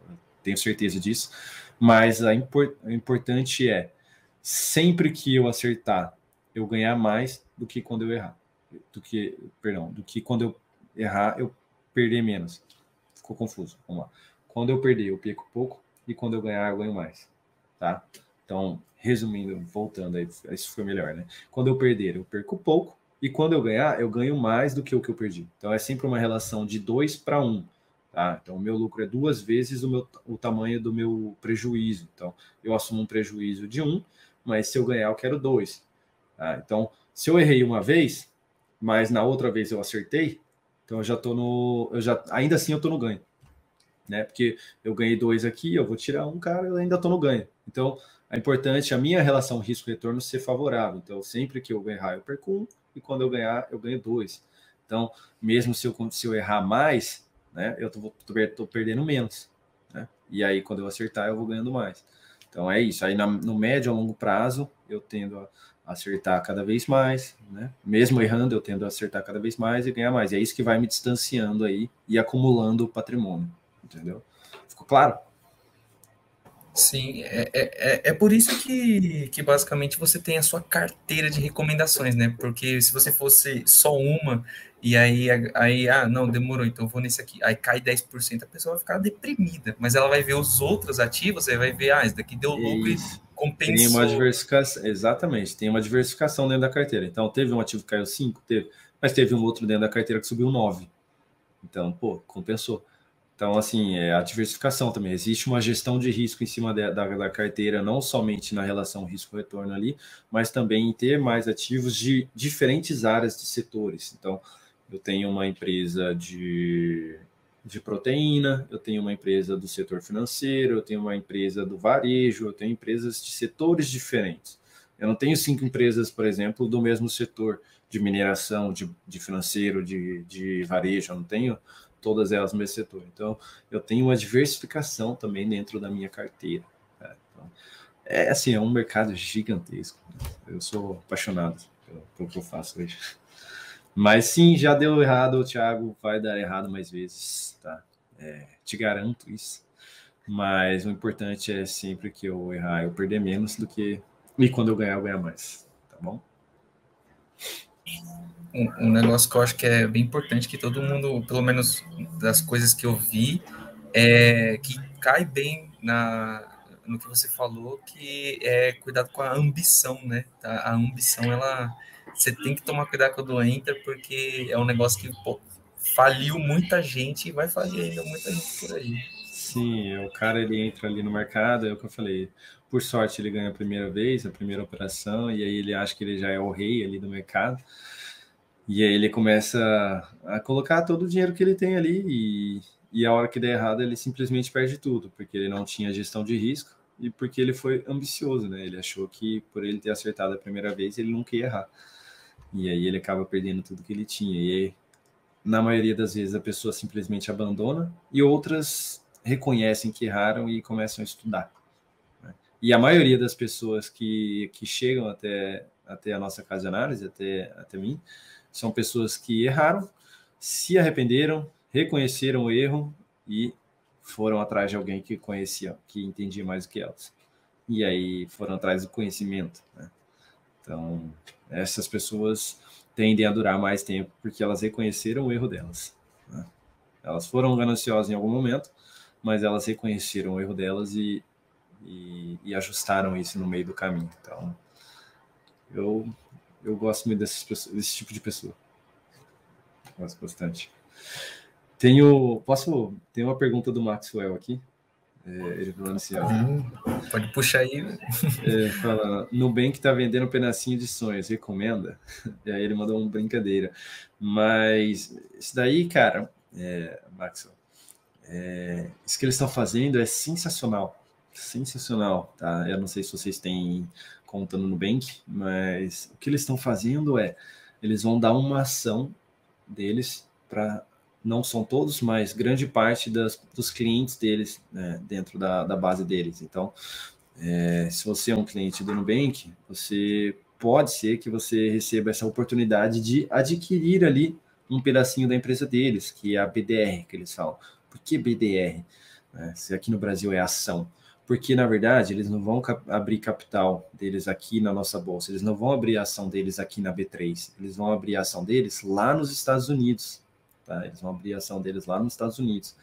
tenho certeza disso. Mas a o importante é, sempre que eu acertar, eu ganhar mais do que quando eu errar. Do que, perdão, do que quando eu errar, eu perder menos. Ficou confuso. Vamos lá. Quando eu perder, eu perco pouco e quando eu ganhar, eu ganho mais, tá? Então, resumindo, voltando aí, isso foi melhor, né? Quando eu perder, eu perco pouco e quando eu ganhar, eu ganho mais do que o que eu perdi. Então, é sempre uma relação de 2 para 1, um, tá? Então, o meu lucro é duas vezes o, meu, o tamanho do meu prejuízo. Então, eu assumo um prejuízo de 1, um, mas se eu ganhar, eu quero 2. Tá? Então, se eu errei uma vez, mas na outra vez eu acertei, então eu já tô no. Eu já, ainda assim eu tô no ganho né? Porque eu ganhei dois aqui, eu vou tirar um cara, eu ainda estou no ganho. Então, é importante a minha relação risco-retorno ser favorável. Então, sempre que eu errar, eu perco um, e quando eu ganhar, eu ganho dois. Então, mesmo se eu, se eu errar mais, né, eu estou perdendo menos. Né? E aí, quando eu acertar, eu vou ganhando mais. Então, é isso. Aí, na, no médio a longo prazo, eu tendo a acertar cada vez mais, né? Mesmo errando, eu tendo a acertar cada vez mais e ganhar mais. E é isso que vai me distanciando aí e acumulando patrimônio entendeu? Ficou claro? Sim, é, é, é por isso que, que basicamente você tem a sua carteira de recomendações, né? Porque se você fosse só uma, e aí, aí ah, não, demorou, então vou nesse aqui, aí cai 10%, a pessoa vai ficar deprimida, mas ela vai ver os outros ativos, aí vai ver, ah, esse daqui deu lucro e compensou. Tem uma diversificação, exatamente, tem uma diversificação dentro da carteira. Então, teve um ativo que caiu 5, teve, mas teve um outro dentro da carteira que subiu 9. Então, pô, compensou. Então, assim, é a diversificação também. Existe uma gestão de risco em cima da, da, carteira, não somente na relação risco-retorno ali, mas também em ter mais ativos de diferentes áreas de setores. Então, eu tenho uma empresa de, de proteína, eu tenho uma empresa do setor financeiro, eu tenho uma empresa do varejo, eu tenho empresas de setores diferentes. Eu não tenho cinco empresas, por exemplo, do mesmo setor de mineração, de, de financeiro, de, de varejo, eu não tenho todas elas no mesmo setor. Então, eu tenho uma diversificação também dentro da minha carteira. Né? Então, é assim, é um mercado gigantesco. Eu sou apaixonado pelo, pelo, que eu faço hoje. Mas sim, já deu errado, Thiago, vai dar errado mais vezes, tá? É, te garanto isso. Mas o importante é sempre que eu errar, eu perder menos do que. E quando eu ganhar, eu ganhar mais. Tá bom? Um, negócio que eu acho que é bem importante, que todo mundo, pelo menos das coisas que eu vi, é que cai bem na, no que você falou, que é cuidado com a ambição, né? Tá? A ambição, ela. Você tem que tomar cuidado com o enter, porque é um negócio que pô, faliu muita gente e vai falir ainda muita gente por aí. Sim, o cara ele entra ali no mercado, é o que eu falei. Por sorte, ele ganha a primeira vez, a primeira operação, e aí ele acha que ele já é o rei ali do mercado. E aí ele começa a colocar todo o dinheiro que ele tem ali e, e a hora que der errado ele simplesmente perde tudo, porque ele não tinha gestão de risco e porque ele foi ambicioso, né? Ele achou que por ele ter acertado a primeira vez ele nunca ia errar. E aí ele acaba perdendo tudo que ele tinha. E aí, na maioria das vezes a pessoa simplesmente abandona e outras reconhecem que erraram e começam a estudar. E a maioria das pessoas que, que chegam até, até a nossa casa de análise, até, até mim, são pessoas que erraram, se arrependeram, reconheceram o erro e foram atrás de alguém que conhecia, que entendia mais do que elas. E aí foram atrás do conhecimento. Né? Então, essas pessoas tendem a durar mais tempo porque elas reconheceram o erro delas. Né? Elas foram gananciosas em algum momento, mas elas reconheceram o erro delas e, e, e ajustaram isso no meio do caminho. Então, eu eu gosto muito pessoas, desse tipo de pessoa. Gosto bastante. Tenho. Posso. Tem uma pergunta do Maxwell aqui. É, ele falando assim: ó, hum, pode puxar aí. É, fala, Nubank está vendendo um pedacinho de sonhos, recomenda? [laughs] E aí ele mandou uma brincadeira. Mas isso daí, cara, é, Maxwell, é, isso que eles estão fazendo é sensacional. Sensacional, tá? Eu não sei se vocês têm conta no Nubank, mas o que eles estão fazendo é eles vão dar uma ação deles para não são todos, mas grande parte das, dos clientes deles né, dentro da, da base deles. Então, é, se você é um cliente do Nubank, você pode ser que você receba essa oportunidade de adquirir ali um pedacinho da empresa deles, que é a BDR que eles falam. Por que BDR? É, se aqui no Brasil é ação porque na verdade eles não vão cap abrir capital deles aqui na nossa bolsa, eles não vão abrir a ação deles aqui na B3, eles vão abrir a ação deles lá nos Estados Unidos, tá? Eles vão abrir a ação deles lá nos Estados Unidos.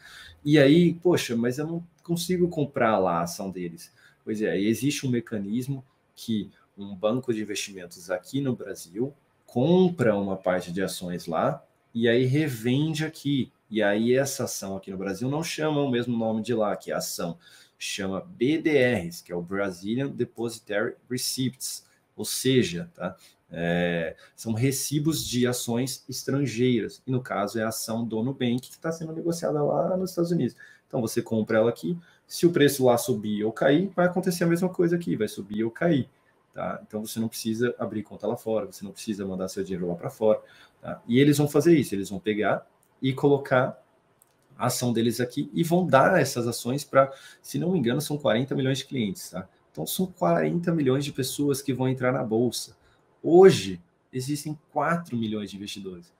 E aí, poxa, mas eu não consigo comprar lá a ação deles. Pois é, existe um mecanismo que um banco de investimentos aqui no Brasil compra uma parte de ações lá e aí revende aqui. E aí essa ação aqui no Brasil não chama o mesmo nome de lá, que é ação chama BDRs, que é o Brazilian Depositary Receipts, ou seja, tá? É, são recibos de ações estrangeiras, e no caso é a ação do Nubank que está sendo negociada lá nos Estados Unidos. Então você compra ela aqui, se o preço lá subir ou cair, vai acontecer a mesma coisa aqui, vai subir ou cair. Tá? Então você não precisa abrir conta lá fora, você não precisa mandar seu dinheiro lá para fora. Tá? E eles vão fazer isso, eles vão pegar e colocar a ação deles aqui e vão dar essas ações para, se não me engano, são 40 milhões de clientes, tá? Então são 40 milhões de pessoas que vão entrar na bolsa. Hoje existem 4 milhões de investidores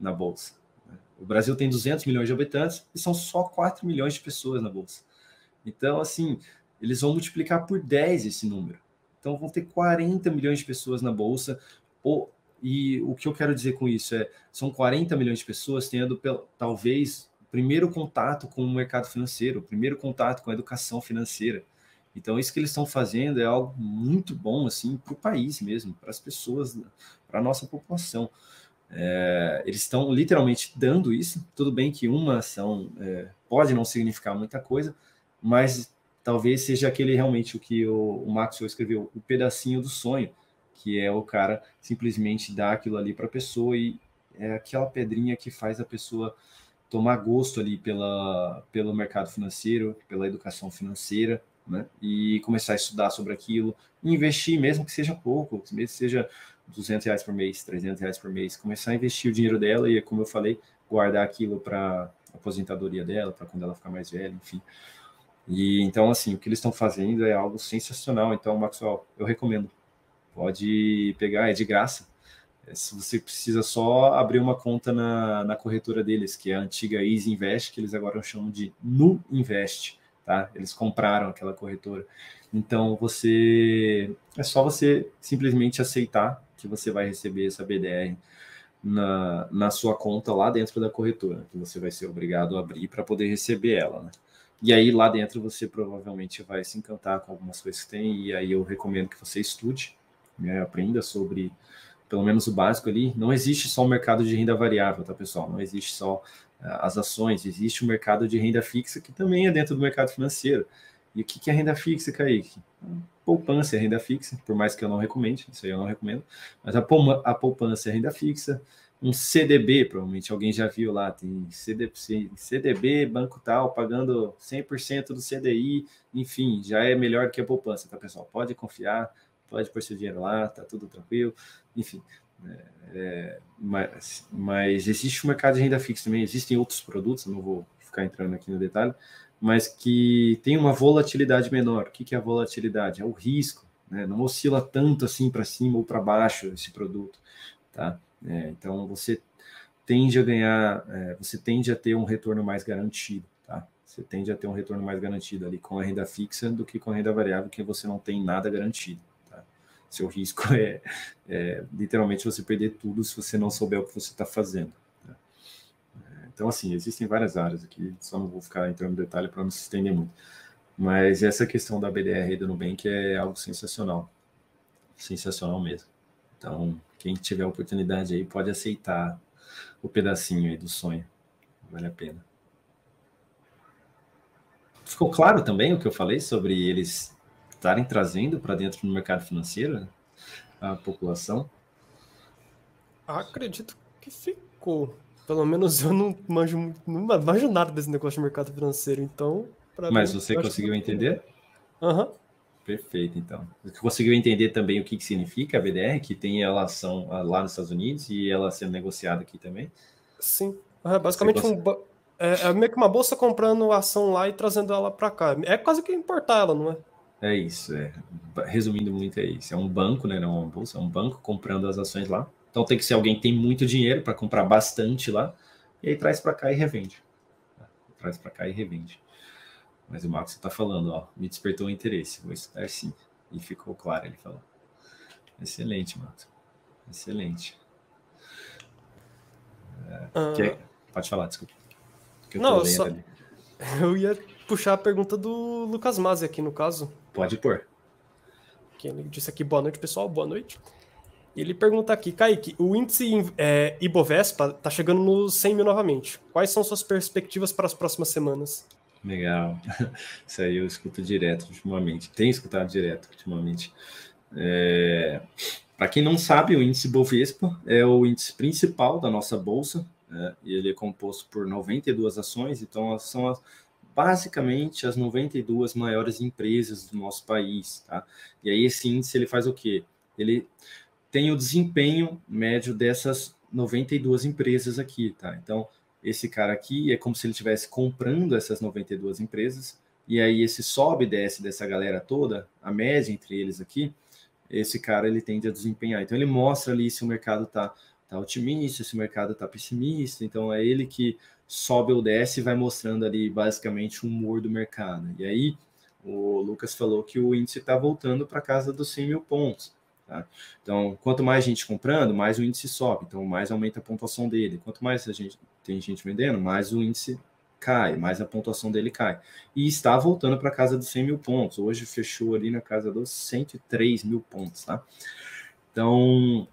na bolsa. Né? O Brasil tem 200 milhões de habitantes e são só 4 milhões de pessoas na bolsa. Então, assim, eles vão multiplicar por 10 esse número. Então vão ter 40 milhões de pessoas na bolsa. E o que eu quero dizer com isso é, são 40 milhões de pessoas tendo talvez primeiro contato com o mercado financeiro, o primeiro contato com a educação financeira. Então isso que eles estão fazendo é algo muito bom assim para o país mesmo, para as pessoas, para a nossa população. É, eles estão literalmente dando isso. Tudo bem que uma ação é, pode não significar muita coisa, mas talvez seja aquele realmente o que o, o Maxwell escreveu, o pedacinho do sonho, que é o cara simplesmente dar aquilo ali para a pessoa e é aquela pedrinha que faz a pessoa tomar gosto ali pela, pelo mercado financeiro, pela educação financeira, né? E começar a estudar sobre aquilo, investir, mesmo que seja pouco, mesmo que seja 200 reais por mês, 300 reais por mês, começar a investir o dinheiro dela e, como eu falei, guardar aquilo para aposentadoria dela, para quando ela ficar mais velha, enfim. E então, assim, o que eles estão fazendo é algo sensacional. Então, Maxwell, eu recomendo. Pode pegar, é de graça. É, se você precisa só abrir uma conta na, na corretora deles, que é a antiga Easy Invest, que eles agora chamam de Nu Invest, tá? Eles compraram aquela corretora. Então, você é só você simplesmente aceitar que você vai receber essa BDR na, na sua conta lá dentro da corretora, que você vai ser obrigado a abrir para poder receber ela, né? E aí lá dentro você provavelmente vai se encantar com algumas coisas que tem, e aí eu recomendo que você estude, né, aprenda sobre pelo menos o básico ali. Não existe só o mercado de renda variável, tá, pessoal? Não existe só uh, as ações, existe o mercado de renda fixa que também é dentro do mercado financeiro. E o que, é renda fixa, Kaique? Poupança é renda fixa, por mais que eu não recomende, isso aí eu não recomendo, mas a, poupança é renda fixa, um CDB, provavelmente alguém já viu lá, tem CDB banco tal, pagando 100% do CDI, enfim, já é melhor que a poupança, tá, pessoal? Pode confiar, pode pôr seu dinheiro lá, tá tudo tranquilo, enfim. É, é, mas, mas existe o mercado de renda fixa também, existem outros produtos, não vou ficar entrando aqui no detalhe, mas que tem uma volatilidade menor. O que, que é a volatilidade? É o risco, né? não oscila tanto assim para cima ou para baixo esse produto, tá? É, então você tende a ganhar, é, você tende a ter um retorno mais garantido, tá? Você tende a ter um retorno mais garantido ali com a renda fixa do que com a renda variável, que você não tem nada garantido. Seu risco [laughs] é, é, literalmente você perder tudo se você não souber o que você está fazendo. Tá? É, então, assim, existem várias áreas aqui, só não vou ficar entrando no detalhe para não se estender muito. Mas essa questão da BDR e do Nubank é algo sensacional. Sensacional mesmo. Então, quem tiver oportunidade aí pode aceitar o pedacinho aí do sonho. Vale a pena. Ficou claro também o que eu falei sobre eles estarem trazendo para dentro do mercado financeiro a população? Acredito que ficou. Pelo menos eu não manjo, não manjo nada desse negócio de mercado financeiro, então. Mas mim, você conseguiu entender? Aham. Uhum. Perfeito, então. Você conseguiu entender também o que, que significa a BDR, que tem relação lá nos Estados Unidos e ela sendo negociada aqui também? Sim. É basicamente um, é, é, meio que uma bolsa comprando ação lá e trazendo ela para cá. É quase que importar ela, não é? É isso, é. Resumindo muito, é isso. É um banco, né? Não é uma bolsa, é um banco comprando as ações lá. Então tem que ser alguém que tem muito dinheiro para comprar bastante lá, e aí traz para cá e revende. Traz para cá e revende. Mas o Marcos está falando, ó, me despertou o interesse, vou estudar sim. E ficou claro, ele falou. Excelente, Marcos. Excelente. É, quer... Pode falar, desculpa. Eu Não, só... Ali. [laughs] eu ia puxar a pergunta do Lucas Mazzi aqui, no caso. Pode pôr. Que ele disse aqui, boa noite, pessoal, boa noite. Ele pergunta aqui, Kaique, o índice é, Ibovespa está chegando nos 100 mil novamente. Quais são suas perspectivas para as próximas semanas? Legal. [laughs] Isso aí eu escuto direto ultimamente. Tenho escutado direto ultimamente. É... Para quem não sabe, o índice Bovespa é o índice principal da nossa bolsa. Né? E ele é composto por 92 ações, então são as, basicamente as 92 maiores empresas do nosso país. Tá? E aí esse índice ele faz o quê? Ele tem o desempenho médio dessas 92 empresas aqui. Tá? Então, esse cara aqui é como se ele estivesse comprando essas 92 empresas, e aí esse sobe e desce dessa galera toda, a média entre eles aqui, esse cara ele tende a desempenhar. Então ele mostra ali se o mercado está tá otimista, se o mercado está pessimista, então é ele que sobe ou desce e vai mostrando ali basicamente o humor do mercado. E aí o Lucas falou que o índice está voltando para casa dos 100 mil pontos. Tá? Então, quanto mais gente comprando, mais o índice sobe, então mais aumenta a pontuação dele. Quanto mais a gente tem gente vendendo, mais o índice cai, mais a pontuação dele cai. E está voltando para casa dos 100 mil pontos. Hoje fechou ali na casa dos 103 mil pontos, tá? Então,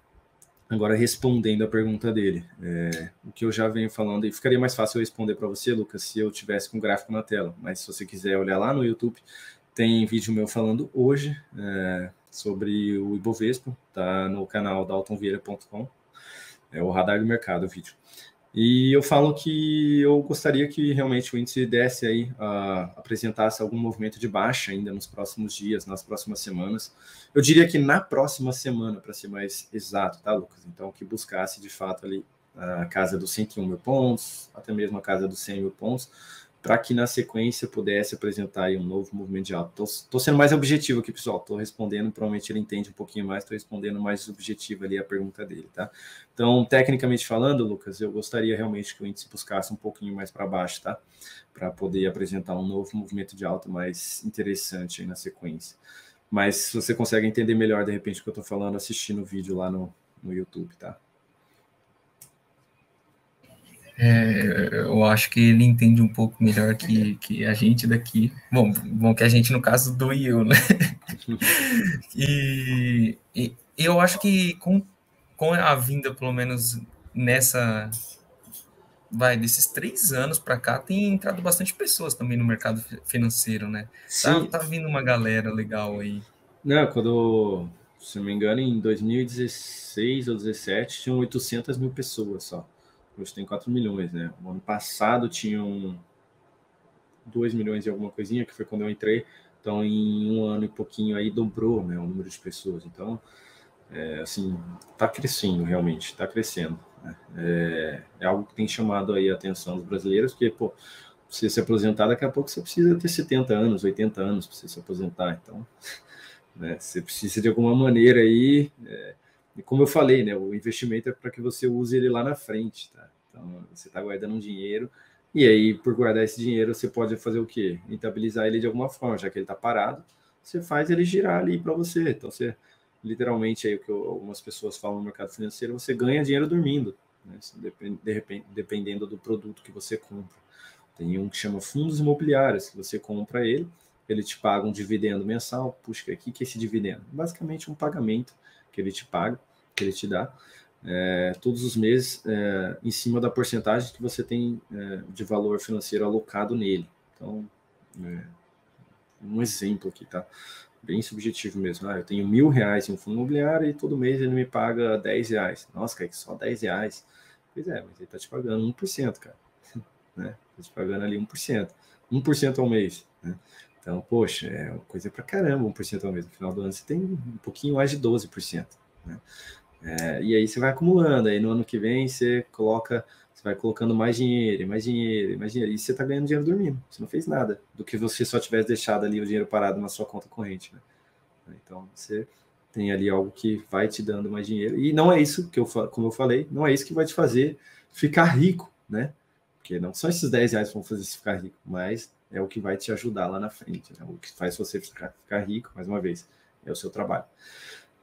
agora respondendo a pergunta dele, é, o que eu já venho falando, e ficaria mais fácil eu responder para você, Lucas, se eu tivesse com gráfico na tela. Mas se você quiser olhar lá no YouTube, tem vídeo meu falando hoje é, sobre o Ibovespa, tá no canal daltonvieira.com. É o radar do mercado, o vídeo. E eu falo que eu gostaria que realmente o índice desse aí, uh, apresentasse algum movimento de baixa ainda nos próximos dias, nas próximas semanas. Eu diria que na próxima semana, para ser mais exato, tá, Lucas? Então, que buscasse de fato ali a casa dos 101 mil pontos, até mesmo a casa dos 100 mil pontos, para que na sequência pudesse apresentar um novo movimento de alta. Estou sendo mais objetivo aqui, pessoal. Estou respondendo, provavelmente ele entende um pouquinho mais, estou respondendo mais objetivo ali a pergunta dele, tá? Então, tecnicamente falando, Lucas, eu gostaria realmente que o índice buscasse um pouquinho mais para baixo, tá? Para poder apresentar um novo movimento de alta mais interessante aí na sequência. Mas se você consegue entender melhor, de repente, o que eu estou falando, assistindo o vídeo lá no, no YouTube, tá? É, eu acho que ele entende um pouco melhor que, que a gente daqui. Bom, bom, que a gente, no caso do eu, né? [laughs] e, e eu acho que com, com a vinda, pelo menos nessa. Vai, desses três anos para cá, tem entrado bastante pessoas também no mercado financeiro, né? Tá, tá vindo uma galera legal aí. Não, quando, se não me engano, em 2016 ou 2017, tinham 800 mil pessoas só. Hoje tem 4 milhões, né? O ano passado tinham 2 milhões e alguma coisinha, que foi quando eu entrei. Então, em um ano e pouquinho aí dobrou né, o número de pessoas. Então, é, assim, está crescendo realmente, está crescendo. Né? É, é, algo que tem chamado aí a atenção dos brasileiros, porque, pô, você se aposentar, daqui a pouco você precisa ter 70 anos, 80 anos para você se aposentar. Então, [laughs] né, você precisa de alguma maneira aí. É, e como eu falei, né, o investimento é para que você use ele lá na frente, tá? Então, você está guardando um dinheiro e aí, por guardar esse dinheiro, você pode fazer o quê? Rentabilizar ele de alguma forma, já que ele está parado, você faz ele girar ali para você. Então, você, literalmente, aí o que algumas pessoas falam no mercado financeiro, você ganha dinheiro dormindo, né? dependendo do produto que você compra. Tem um que chama fundos imobiliários, que você compra ele, ele te paga um dividendo mensal. Puxa, o que é esse dividendo? Basicamente um pagamento que ele te paga, que ele te dá, é, todos os meses é, em cima da porcentagem que você tem é, de valor financeiro alocado nele. Então, é, um exemplo aqui, tá? Bem subjetivo mesmo. Ah, eu tenho mil reais em um fundo imobiliário e todo mês ele me paga 10 reais. Nossa, cara, só 10 reais. Pois é, mas ele tá te pagando 1%, cara. [laughs] né? Tá te pagando ali 1%. 1% ao mês. Né? Então, poxa, é uma coisa para caramba, 1% ao mês. No final do ano você tem um pouquinho mais de 12%. Né? É, e aí você vai acumulando, aí no ano que vem você coloca, você vai colocando mais dinheiro, mais dinheiro, mais dinheiro, e você está ganhando dinheiro dormindo. Você não fez nada do que você só tivesse deixado ali o dinheiro parado na sua conta corrente. Né? Então você tem ali algo que vai te dando mais dinheiro. E não é isso que eu, como eu falei, não é isso que vai te fazer ficar rico, né? Porque não são esses 10 reais que vão fazer você ficar rico, mas é o que vai te ajudar lá na frente. Né? O que faz você ficar, ficar rico, mais uma vez, é o seu trabalho.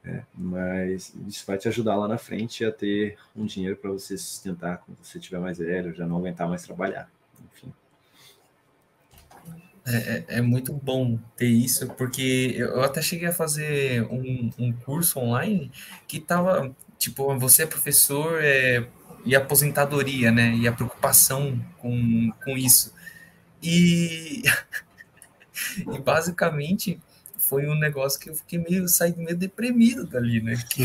É, mas isso vai te ajudar lá na frente a ter um dinheiro para você sustentar quando você estiver mais velho, já não aguentar mais trabalhar. Enfim. É, é, é, muito bom ter isso, porque eu até cheguei a fazer um, um curso online que estava, tipo, você é professor é, e aposentadoria, né? E a preocupação com, com isso. E, [laughs] e basicamente foi um negócio que eu fiquei meio, saí meio deprimido dali, né? Que,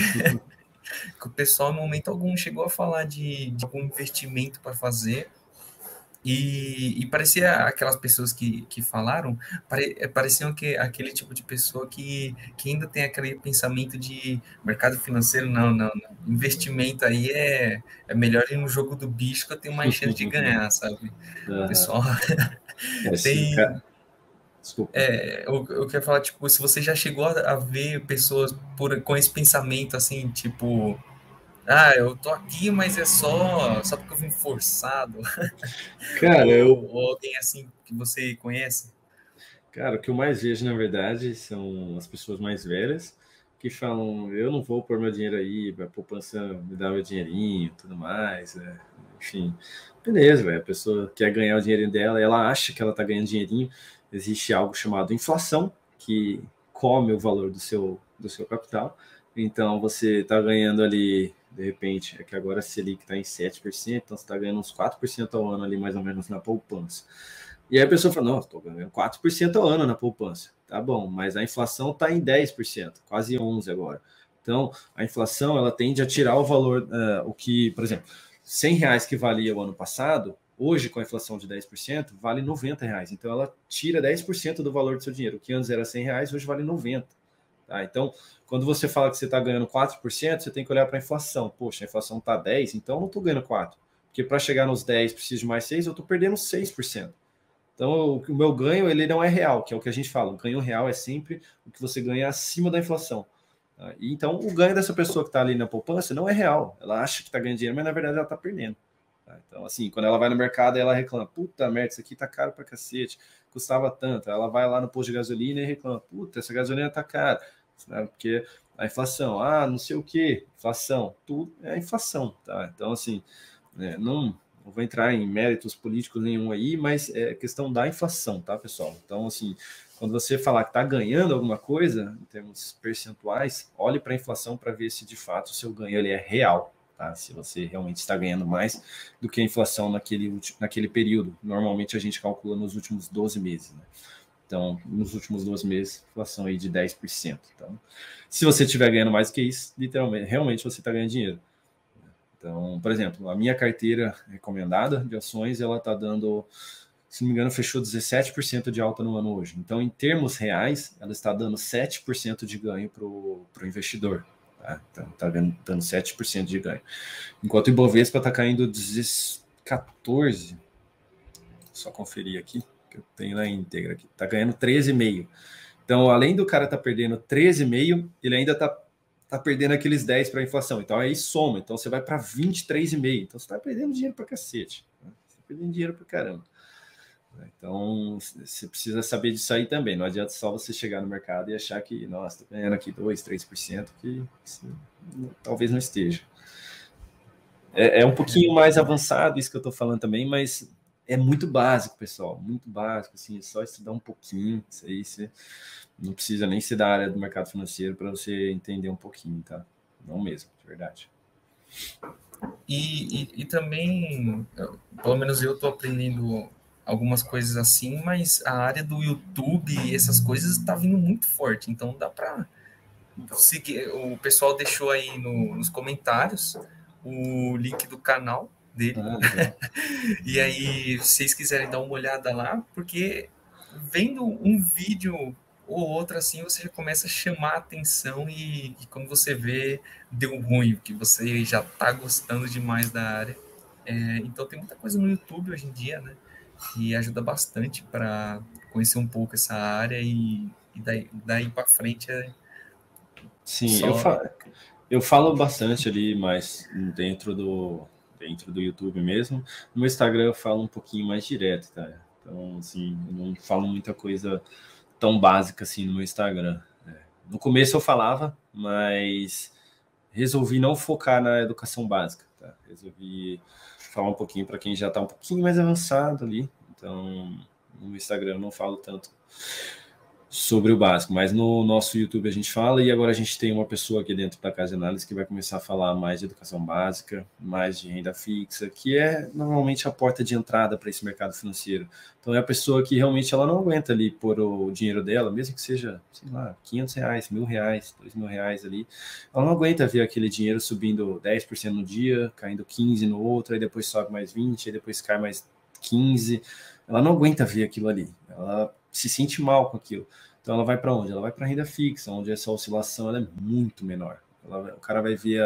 que o pessoal, no momento algum, chegou a falar de, de algum investimento para fazer. E, e, parecia aquelas pessoas que, que falaram, pare, pareciam que aquele tipo de pessoa que, que ainda tem aquele pensamento de mercado financeiro, não, não, não. investimento aí é, é melhor ir no jogo do bicho que eu tenho mais chance de [laughs] ganhar, sabe? O pessoal [laughs] é, [laughs] tem, Desculpa. É, eu, eu quero falar, tipo, se você já chegou a, a ver pessoas por, com esse pensamento assim, tipo, ah, eu tô aqui, mas é só, só porque eu vim forçado. [laughs] Cara, ou, eu. Ou alguém assim que você conhece? Cara, o que eu mais vejo, na verdade, são as pessoas mais velhas que falam: eu não vou pôr meu dinheiro aí, a poupança me dá meu dinheirinho tudo mais. Né? Enfim, beleza, véio, a pessoa quer ganhar o dinheirinho dela, ela acha que ela está ganhando dinheirinho. Existe algo chamado inflação, que come o valor do seu, do seu capital. Então, você está ganhando ali, de repente, é que agora a Selic está em 7%, então você está ganhando uns 4% ao ano ali, mais ou menos, na poupança. E aí a pessoa fala, não, estou ganhando 4% ao ano na poupança. Tá bom, mas a inflação está em 10%, quase 11% agora. Então, a inflação, ela tende a tirar o valor, uh, o que, por exemplo, 100 reais que valia o ano passado, hoje com a inflação de 10%, vale 90 reais. Então, ela tira 10% do valor do seu dinheiro. O que antes era 100 reais, hoje vale 90. Tá? Então, quando você fala que você está ganhando 4%, você tem que olhar para a inflação. Poxa, a inflação está 10%, então eu não estou ganhando 4%. Porque para chegar nos 10, preciso de mais 6, eu estou perdendo 6%. Então, o meu ganho ele não é real, que é o que a gente fala. O ganho real é sempre o que você ganha acima da inflação. Tá? então, o ganho dessa pessoa que está ali na poupança não é real. Ela acha que está ganhando dinheiro, mas na verdade ela está perdendo. Tá? Então, assim, quando ela vai no mercado, ela reclama: puta merda, isso aqui tá caro para cacete, custava tanto. Ela vai lá no posto de gasolina e reclama: puta, essa gasolina tá cara. Né? Porque a inflação, ah, não sei o que, inflação, tudo é inflação. Tá? Então, assim, né, não não vou entrar em méritos políticos nenhum aí, mas é questão da inflação, tá, pessoal? Então, assim, quando você falar que está ganhando alguma coisa, em termos percentuais, olhe para a inflação para ver se de fato o seu ganho ele é real, tá? Se você realmente está ganhando mais do que a inflação naquele, naquele período. Normalmente a gente calcula nos últimos 12 meses, né? Então, nos últimos 12 meses, inflação aí de 10%. Então, se você estiver ganhando mais que isso, literalmente, realmente você está ganhando dinheiro. Então, por exemplo, a minha carteira recomendada de ações, ela está dando, se não me engano, fechou 17% de alta no ano hoje. Então, em termos reais, ela está dando 7% de ganho para o investidor. Tá? Então, está dando 7% de ganho. Enquanto o Ibovespa está caindo 14%. Só conferir aqui, que eu tenho na íntegra aqui. Está ganhando 13,5%. Então, além do cara tá perdendo 13,5%, ele ainda está tá perdendo aqueles 10 para a inflação. Então aí soma. Então você vai para 23,5. Então você está perdendo dinheiro para cacete. Né? Você está perdendo dinheiro para caramba. Então você precisa saber disso aí também. Não adianta só você chegar no mercado e achar que, nossa, estou ganhando aqui 2, 3%, que assim, talvez não esteja. É, é um pouquinho mais avançado isso que eu estou falando também, mas é muito básico, pessoal. Muito básico. Assim, é só estudar um pouquinho. Isso aí você não precisa nem ser da área do mercado financeiro para você entender um pouquinho, tá? Não mesmo, de verdade. E, e, e também, pelo menos eu estou aprendendo algumas coisas assim, mas a área do YouTube e essas coisas está vindo muito forte, então dá para seguir. O pessoal deixou aí no, nos comentários o link do canal dele. Ah, [laughs] e aí, se vocês quiserem dar uma olhada lá, porque vendo um vídeo ou outra assim você já começa a chamar a atenção e, e quando você vê deu ruim, que você já está gostando demais da área. É, então tem muita coisa no YouTube hoje em dia, né? E ajuda bastante para conhecer um pouco essa área e, e daí, daí para frente é Sim, só... eu, falo, eu falo bastante ali, mas dentro do dentro do YouTube mesmo. No Instagram eu falo um pouquinho mais direto, tá? Então, assim, eu não falo muita coisa tão básica assim no meu Instagram. É. No começo eu falava, mas resolvi não focar na educação básica. Tá? Resolvi falar um pouquinho para quem já está um pouquinho mais avançado ali. Então, no Instagram eu não falo tanto sobre o básico, mas no nosso YouTube a gente fala e agora a gente tem uma pessoa aqui dentro da Casa de Análise que vai começar a falar mais de educação básica, mais de renda fixa, que é normalmente a porta de entrada para esse mercado financeiro. Então é a pessoa que realmente ela não aguenta ali pôr o dinheiro dela, mesmo que seja, sei lá, 500 reais, mil reais, dois mil reais ali, ela não aguenta ver aquele dinheiro subindo 10% no dia, caindo 15% no outro, aí depois sobe mais 20%, aí depois cai mais 15%, ela não aguenta ver aquilo ali, ela se sente mal com aquilo. Então ela vai para onde? Ela vai para renda fixa, onde essa oscilação é muito menor. Ela, o cara vai ver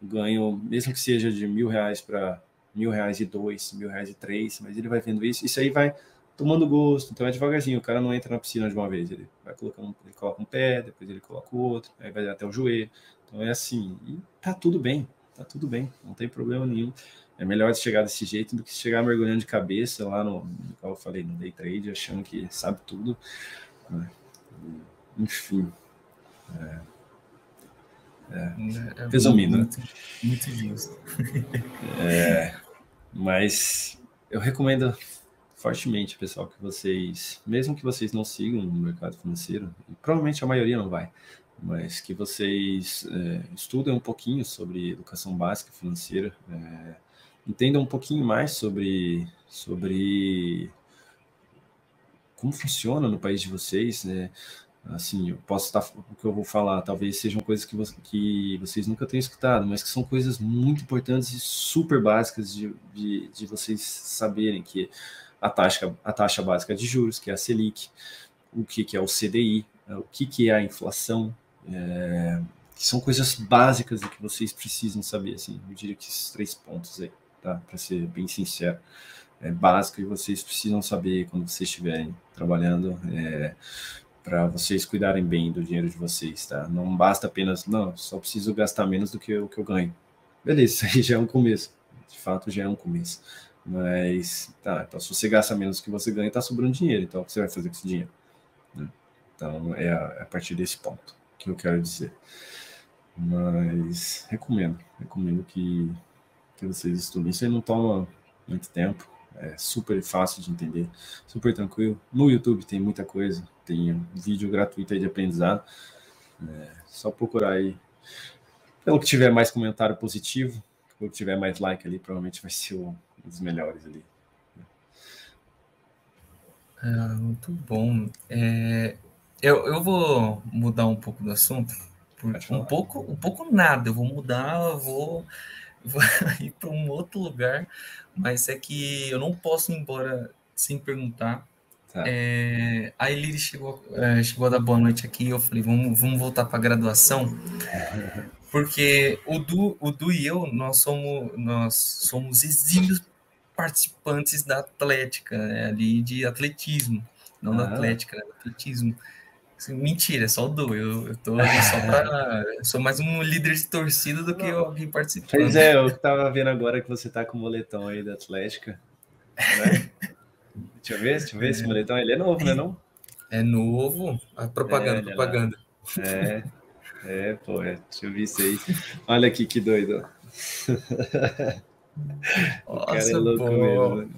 o ganho, mesmo que seja de mil reais para mil reais e dois, mil reais e três, mas ele vai vendo isso, isso aí vai tomando gosto, então é devagarzinho, o cara não entra na piscina de uma vez, ele vai colocando, ele coloca um pé, depois ele coloca o outro, aí vai até o joelho, então é assim, e tá tudo bem, tá tudo bem, não tem problema nenhum, é melhor chegar desse jeito do que chegar mergulhando de cabeça lá no, como eu falei, no day trade, achando que sabe tudo. Né? Enfim. É, é, é resumindo, né? muito, muito justo. [laughs] É, mas eu recomendo fortemente, pessoal, que vocês, mesmo que vocês não sigam no mercado financeiro, e provavelmente a maioria não vai, mas que vocês é, estudem um pouquinho sobre educação básica financeira, é, entendam um pouquinho mais sobre, sobre como funciona no país de vocês, né? Assim, eu posso estar, o que eu vou falar, talvez sejam coisas que, você, que vocês nunca tenham escutado, mas que são coisas muito importantes e super básicas de, de, de vocês saberem que a taxa, a taxa básica de juros, que é a Selic, o que, que é o CDI, o que, que é a inflação, é, que são coisas básicas que vocês precisam saber, assim, eu diria que esses três pontos aí, tá, para ser bem sincero, é básico e vocês precisam saber quando vocês estiverem trabalhando, é, para vocês cuidarem bem do dinheiro de vocês, tá? Não basta apenas, não, só preciso gastar menos do que o que eu ganho. Beleza, [laughs] aí já é um começo. De fato, já é um começo. Mas, tá, então se você gasta menos do que você ganha, tá sobrando dinheiro. Então, o que você vai fazer com esse dinheiro? Né? Então, é a, é a partir desse ponto que eu quero dizer. Mas, recomendo, recomendo que, que vocês estudem. Isso aí não toma muito tempo é super fácil de entender, super tranquilo. No YouTube tem muita coisa, tem um vídeo gratuito aí de aprendizado. É, só procurar aí. Pelo que tiver mais comentário positivo, pelo que tiver mais like ali, provavelmente vai ser um dos melhores ali. Ah, muito bom. É, eu, eu vou mudar um pouco do assunto. Um pouco, um pouco nada. Eu vou mudar, eu vou vou [laughs] ir para um outro lugar, mas é que eu não posso ir embora sem perguntar. Tá. É, a Elire chegou, é, chegou a dar boa noite aqui eu falei, vamos, vamos voltar para a graduação, [laughs] porque o Du, o du e eu, nós somos, nós somos exímios participantes da Atlética, né, ali de atletismo, não ah. da Atlética, né, atletismo. Mentira, é só o Du. Eu, eu tô só pra. Eu sou mais um líder de torcida do que alguém participando. Pois é, eu tava vendo agora que você tá com o moletom aí da Atlética. Né? [laughs] deixa eu ver, deixa eu ver esse moletom. Ele é novo, né? Não? É novo. A propaganda, é, propaganda. É, é, pô, é. deixa eu ver isso aí. Olha aqui que doido. [laughs] o cara é louco pô. mesmo.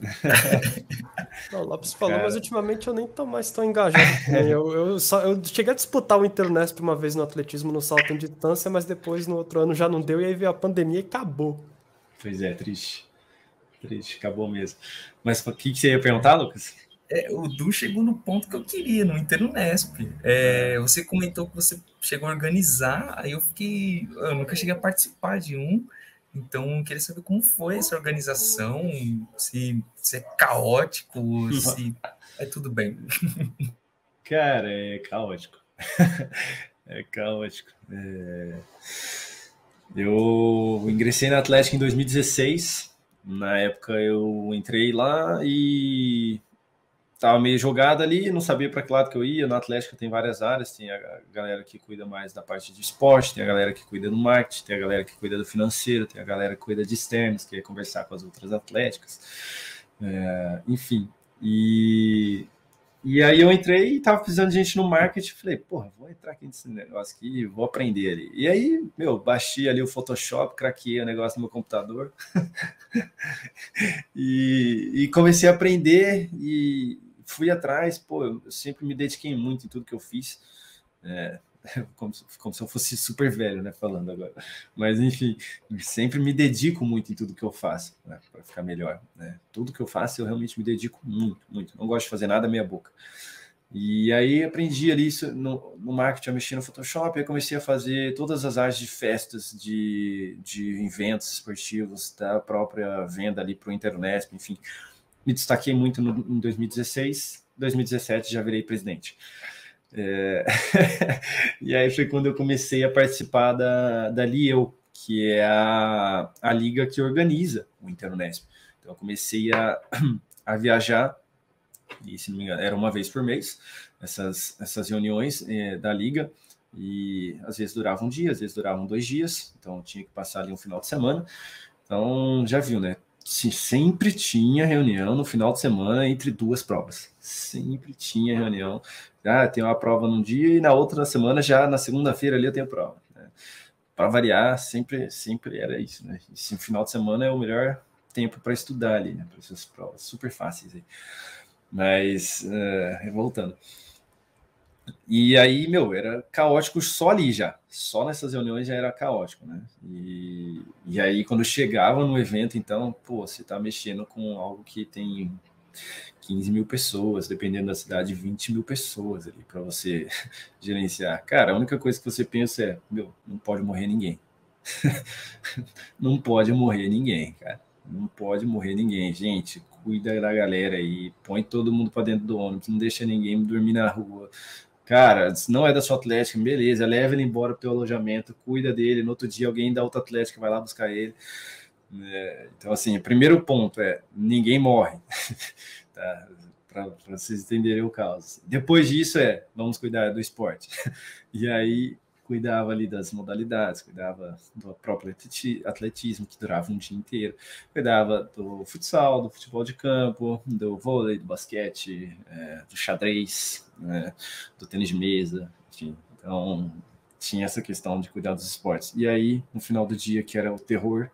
[laughs] Não, o Lopes falou, cara... mas ultimamente eu nem tô mais tão engajado. eu, eu, só, eu cheguei a disputar o Internesp uma vez no atletismo no salto em distância, mas depois no outro ano já não deu, e aí veio a pandemia e acabou. Pois é, triste. Triste, acabou mesmo. Mas o que, que você ia perguntar, Lucas? É, o Du chegou no ponto que eu queria, no Internesp. É, você comentou que você chegou a organizar, aí eu fiquei. Eu nunca cheguei a participar de um. Então, queria saber como foi essa organização, se, se é caótico, se é tudo bem. [laughs] Cara, é caótico. [laughs] é caótico. É... Eu ingressei na Atlética em 2016. Na época eu entrei lá e tava meio jogado ali, não sabia para que lado que eu ia. No Atlético tem várias áreas, tem a galera que cuida mais da parte de esporte, tem a galera que cuida do marketing, tem a galera que cuida do financeiro, tem a galera que cuida de externos, que é conversar com as outras atléticas, é, enfim. E, e aí eu entrei e tava precisando de gente no marketing, falei, porra, vou entrar aqui nesse negócio aqui, vou aprender ali. E aí, meu, baixei ali o Photoshop, craqueei o negócio no meu computador [laughs] e, e comecei a aprender e fui atrás, pô, eu sempre me dediquei muito em tudo que eu fiz. É, [laughs] como, como, se eu fosse super velho, né? Falando agora. Mas, enfim, sempre me dedico muito em tudo que eu faço, né, para ficar melhor. Né? Tudo que eu faço, eu realmente me dedico muito, muito. Não gosto de fazer nada meia boca. E aí aprendi ali isso no, no marketing, a mexer no Photoshop, aí comecei a fazer todas as artes de festas, de, de eventos esportivos, da própria venda ali para o internet, enfim me destaquei muito no, em 2016, 2017 já virei presidente. É... [laughs] e aí foi quando eu comecei a participar da, da LIEU, que é a, a liga que organiza o Interunesp. Então eu comecei a, [clears throat] a viajar, e se não me engano, era uma vez por mês, essas, essas reuniões é, da liga, e às vezes duravam um dia, às vezes duravam dois dias, então tinha que passar ali um final de semana. Então já viu, né? Sempre tinha reunião no final de semana entre duas provas. Sempre tinha reunião. Ah, tem uma prova num dia e na outra semana, já na segunda-feira ali eu tenho prova. Né? Para variar, sempre, sempre era isso. Né? Esse final de semana é o melhor tempo para estudar ali, né? para essas provas super fáceis. Aí. Mas, uh, voltando. E aí, meu, era caótico só ali já. Só nessas reuniões já era caótico, né? E, e aí, quando chegava no evento, então, pô, você tá mexendo com algo que tem 15 mil pessoas, dependendo da cidade, 20 mil pessoas ali para você [laughs] gerenciar. Cara, a única coisa que você pensa é, meu, não pode morrer ninguém. [laughs] não pode morrer ninguém, cara. Não pode morrer ninguém, gente. Cuida da galera aí, põe todo mundo para dentro do ônibus, não deixa ninguém dormir na rua, Cara, não é da sua Atlética, beleza, leva ele embora pro teu alojamento, cuida dele, no outro dia alguém da outra Atlética vai lá buscar ele. É, então, assim, o primeiro ponto é ninguém morre, [laughs] tá? para vocês entenderem o caos. Depois disso é vamos cuidar do esporte. [laughs] E aí cuidava ali das modalidades, cuidava do próprio atletismo, que durava um dia inteiro, cuidava do futsal, do futebol de campo, do vôlei, do basquete, é, do xadrez, né, do tênis de mesa, enfim. Então, tinha essa questão de cuidar dos esportes. E aí, no final do dia, que era o terror,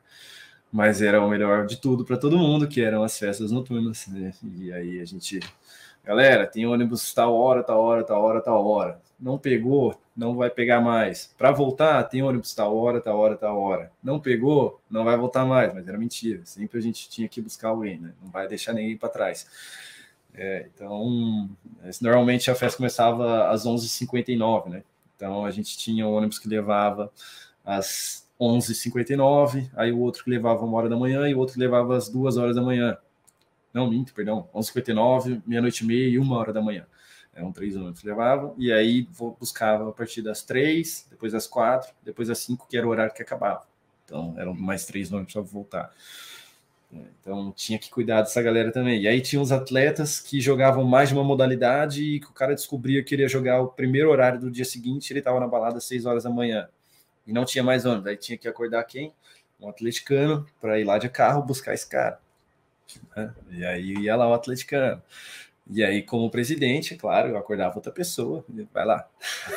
mas era o melhor de tudo para todo mundo, que eram as festas noturnas, né? E aí a gente, galera, tem ônibus tal hora, tal hora, tal hora, tal hora não pegou, não vai pegar mais. Para voltar, tem ônibus tal hora, tal hora, tal hora. Não pegou, não vai voltar mais, mas era mentira. Sempre a gente tinha que buscar alguém, né? Não vai deixar ninguém para trás. É, então, normalmente a festa começava às 11h59, né? Então a gente tinha um ônibus que levava às 11h59, aí o outro que levava uma hora da manhã e o outro que levava às duas horas da manhã. Não, minto, perdão, 11h59, meia-noite e meia e uma hora da manhã eram três ônibus que levava, e aí buscava a partir das três, depois das quatro, depois das cinco, que era o horário que acabava. Então, eram mais três ônibus para voltar. Então, tinha que cuidar dessa galera também. E aí tinha os atletas que jogavam mais de uma modalidade e que o cara descobria que queria jogar o primeiro horário do dia seguinte, ele estava na balada às seis horas da manhã. E não tinha mais ônibus. Aí tinha que acordar quem? Um atleticano para ir lá de carro buscar esse cara. Né? E aí ia lá o atleticano. E aí, como presidente, claro, eu acordava outra pessoa, vai lá.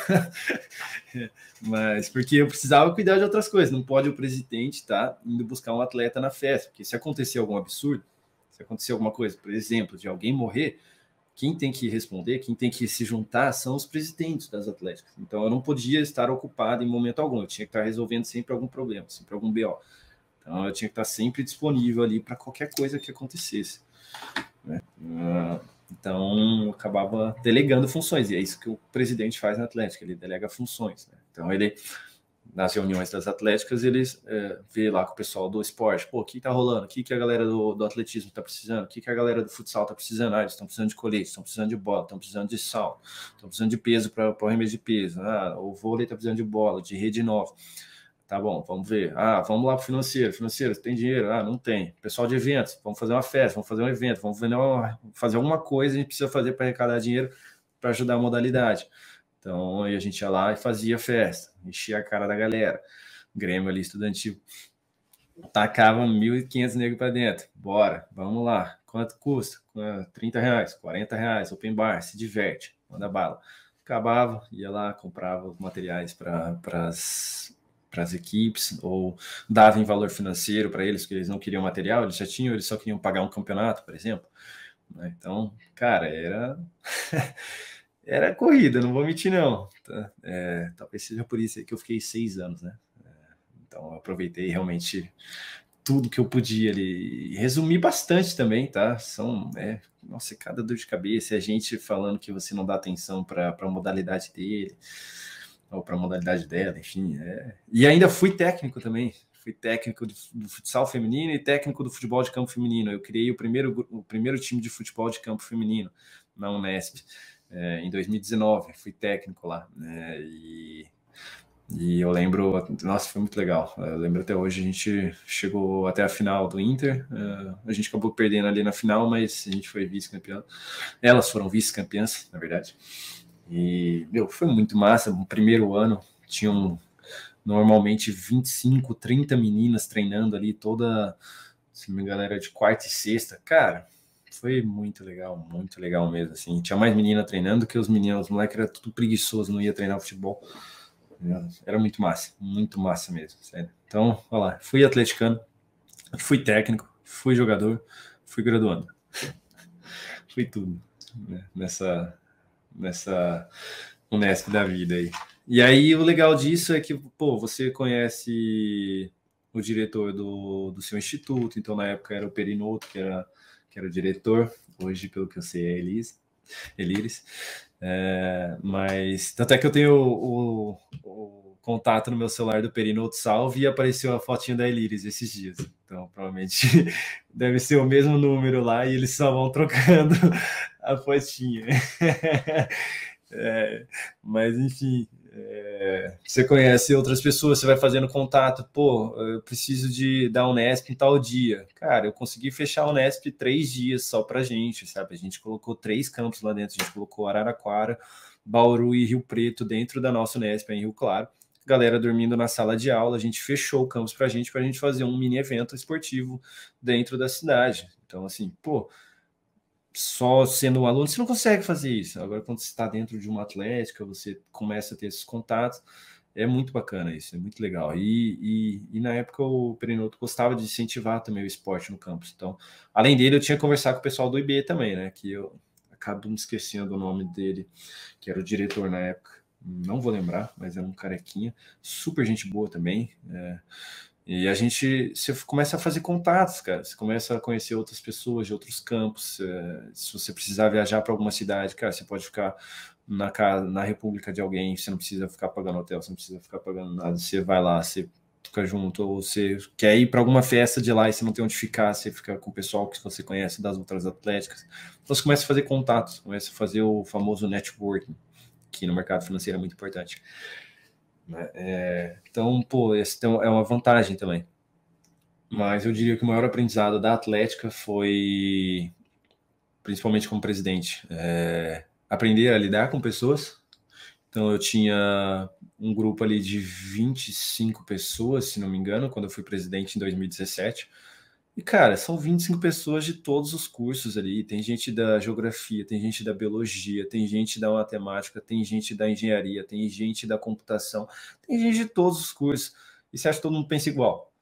[laughs] Mas porque eu precisava cuidar de outras coisas, não pode o presidente estar tá, indo buscar um atleta na festa, porque se acontecer algum absurdo, se acontecer alguma coisa, por exemplo, de alguém morrer, quem tem que responder, quem tem que se juntar são os presidentes das atléticas. Então eu não podia estar ocupado em momento algum, eu tinha que estar resolvendo sempre algum problema, sempre algum BO. Então eu tinha que estar sempre disponível ali para qualquer coisa que acontecesse. Né? Uh, então, acabava delegando funções, e é isso que o presidente faz na Atlética, ele delega funções. Né? Então, ele, nas reuniões das Atléticas, ele é, vê lá com o pessoal do esporte, pô, o que tá rolando? O que, que a galera do, do atletismo tá precisando? O que, que a galera do futsal tá precisando? Ah, eles estão precisando de colete, estão precisando de bola, estão precisando de sal, estão precisando de peso para o arremesso de peso. Ah, o vôlei tá precisando de bola, de rede nova. Tá bom, vamos ver. Ah, vamos lá para o financeiro. Financeiro, tem dinheiro? Ah, não tem. Pessoal de eventos, vamos fazer uma festa, vamos fazer um evento, vamos fazer alguma coisa a gente precisa fazer para arrecadar dinheiro para ajudar a modalidade. Então, aí a gente ia lá e fazia festa, enchia a cara da galera. Grêmio ali estudantil. Tacava 1.500 negros para dentro. Bora, vamos lá. Quanto custa? 30 reais, 40 reais, open bar, se diverte, manda bala. Acabava, ia lá, comprava materiais para as para as equipes, ou dava em valor financeiro para eles, porque eles não queriam material, eles já tinham, eles só queriam pagar um campeonato, por exemplo. Né? Então, cara, era [laughs] era corrida, não vou mentir não. Tá? É, talvez seja por isso que eu fiquei seis anos, né? É, então, eu aproveitei realmente tudo que eu podia ali. Resumi bastante também, tá? São, é, nossa, cada dor de cabeça, a gente falando que você não dá atenção para a modalidade dele ou para a modalidade dela, enfim. É. E ainda fui técnico também. Fui técnico do, do, futsal feminino e técnico do futebol de campo feminino. Eu criei o primeiro, o primeiro time de futebol de campo feminino na Unesp é, em 2019. Fui técnico lá. Né, e, e eu lembro, nossa, foi muito legal. Eu lembro até hoje, a gente chegou até a final do Inter. É, a gente acabou perdendo ali na final, mas a gente foi vice-campeão. Elas foram vice-campeãs, na verdade. E, meu, foi muito massa. No primeiro ano, tinham normalmente 25, 30 meninas treinando ali toda se me engano, era de quarta e sexta. Cara, foi muito legal, muito legal mesmo. Assim, tinha mais menina treinando que os meninos, os moleques era tudo preguiçoso, não ia treinar futebol. Era muito massa, muito massa mesmo, sério. Então, olha lá, fui atleticano, fui técnico, fui jogador, fui graduando. [laughs] fui tudo né? nessa, nessa Unesp da vida aí. E aí o legal disso é que, pô, você conhece o diretor do, do seu instituto, então na época era o Perinoto, que era, que era o diretor, hoje, pelo que eu sei, é Elise, Elires. É, mas tanto é que eu tenho o, o, o, contato no meu celular do Perinoto Salve e apareceu a fotinha da Elires esses dias. Então, provavelmente [laughs] deve ser o mesmo número lá e eles só vão trocando a fotinha. [laughs] É, mas enfim, é, você conhece outras pessoas, você vai fazendo contato, pô, eu preciso de dar um Nesp em tal dia. Cara, eu consegui fechar o Nesp três dias só pra gente, sabe? A gente colocou três campos lá dentro, a gente colocou Araraquara, Bauru e Rio Preto dentro da nossa Nesp em Rio Claro. Galera dormindo na sala de aula, a gente fechou o campus pra gente, pra gente fazer um mini evento esportivo dentro da cidade. Então, assim, pô, só sendo um aluno, você não consegue fazer isso. Agora, quando você está dentro de uma atlética, você começa a ter esses contatos, é muito bacana isso, é muito legal. E, e, e na época o Perinoto gostava de incentivar também o esporte no campus. Então, além dele, eu tinha que conversar com o pessoal do IB também, né? Que eu acabo me esquecendo o nome dele, que era o diretor na época. Não vou lembrar, mas era um carequinha, super gente boa também. É, e a gente você começa a fazer contatos, cara. Você começa a conhecer outras pessoas de outros campos. É, se você precisar viajar para alguma cidade, cara, você pode ficar na casa, na república de alguém. Você não precisa ficar pagando hotel, você não precisa ficar pagando nada. Você vai lá, você fica junto, ou você quer ir para alguma festa de lá e você não tem onde ficar, você fica com o pessoal que você conhece das outras atléticas. Então você começa a fazer contatos, começa a fazer o famoso networking, que no mercado financeiro é muito importante. Né? É, então, pô, esse é uma vantagem também. Mas eu diria que o maior aprendizado da Atlética foi, principalmente como presidente, é, aprender a lidar com pessoas. Então, eu tinha um grupo ali de 25 pessoas, se não me engano, quando eu fui presidente em 2017. E, cara, são 25 pessoas de todos os cursos ali. Tem gente da geografia, tem gente da biologia, tem gente da matemática, tem gente da engenharia, tem gente da computação, tem gente de todos os cursos. E você acha que todo mundo pensa igual?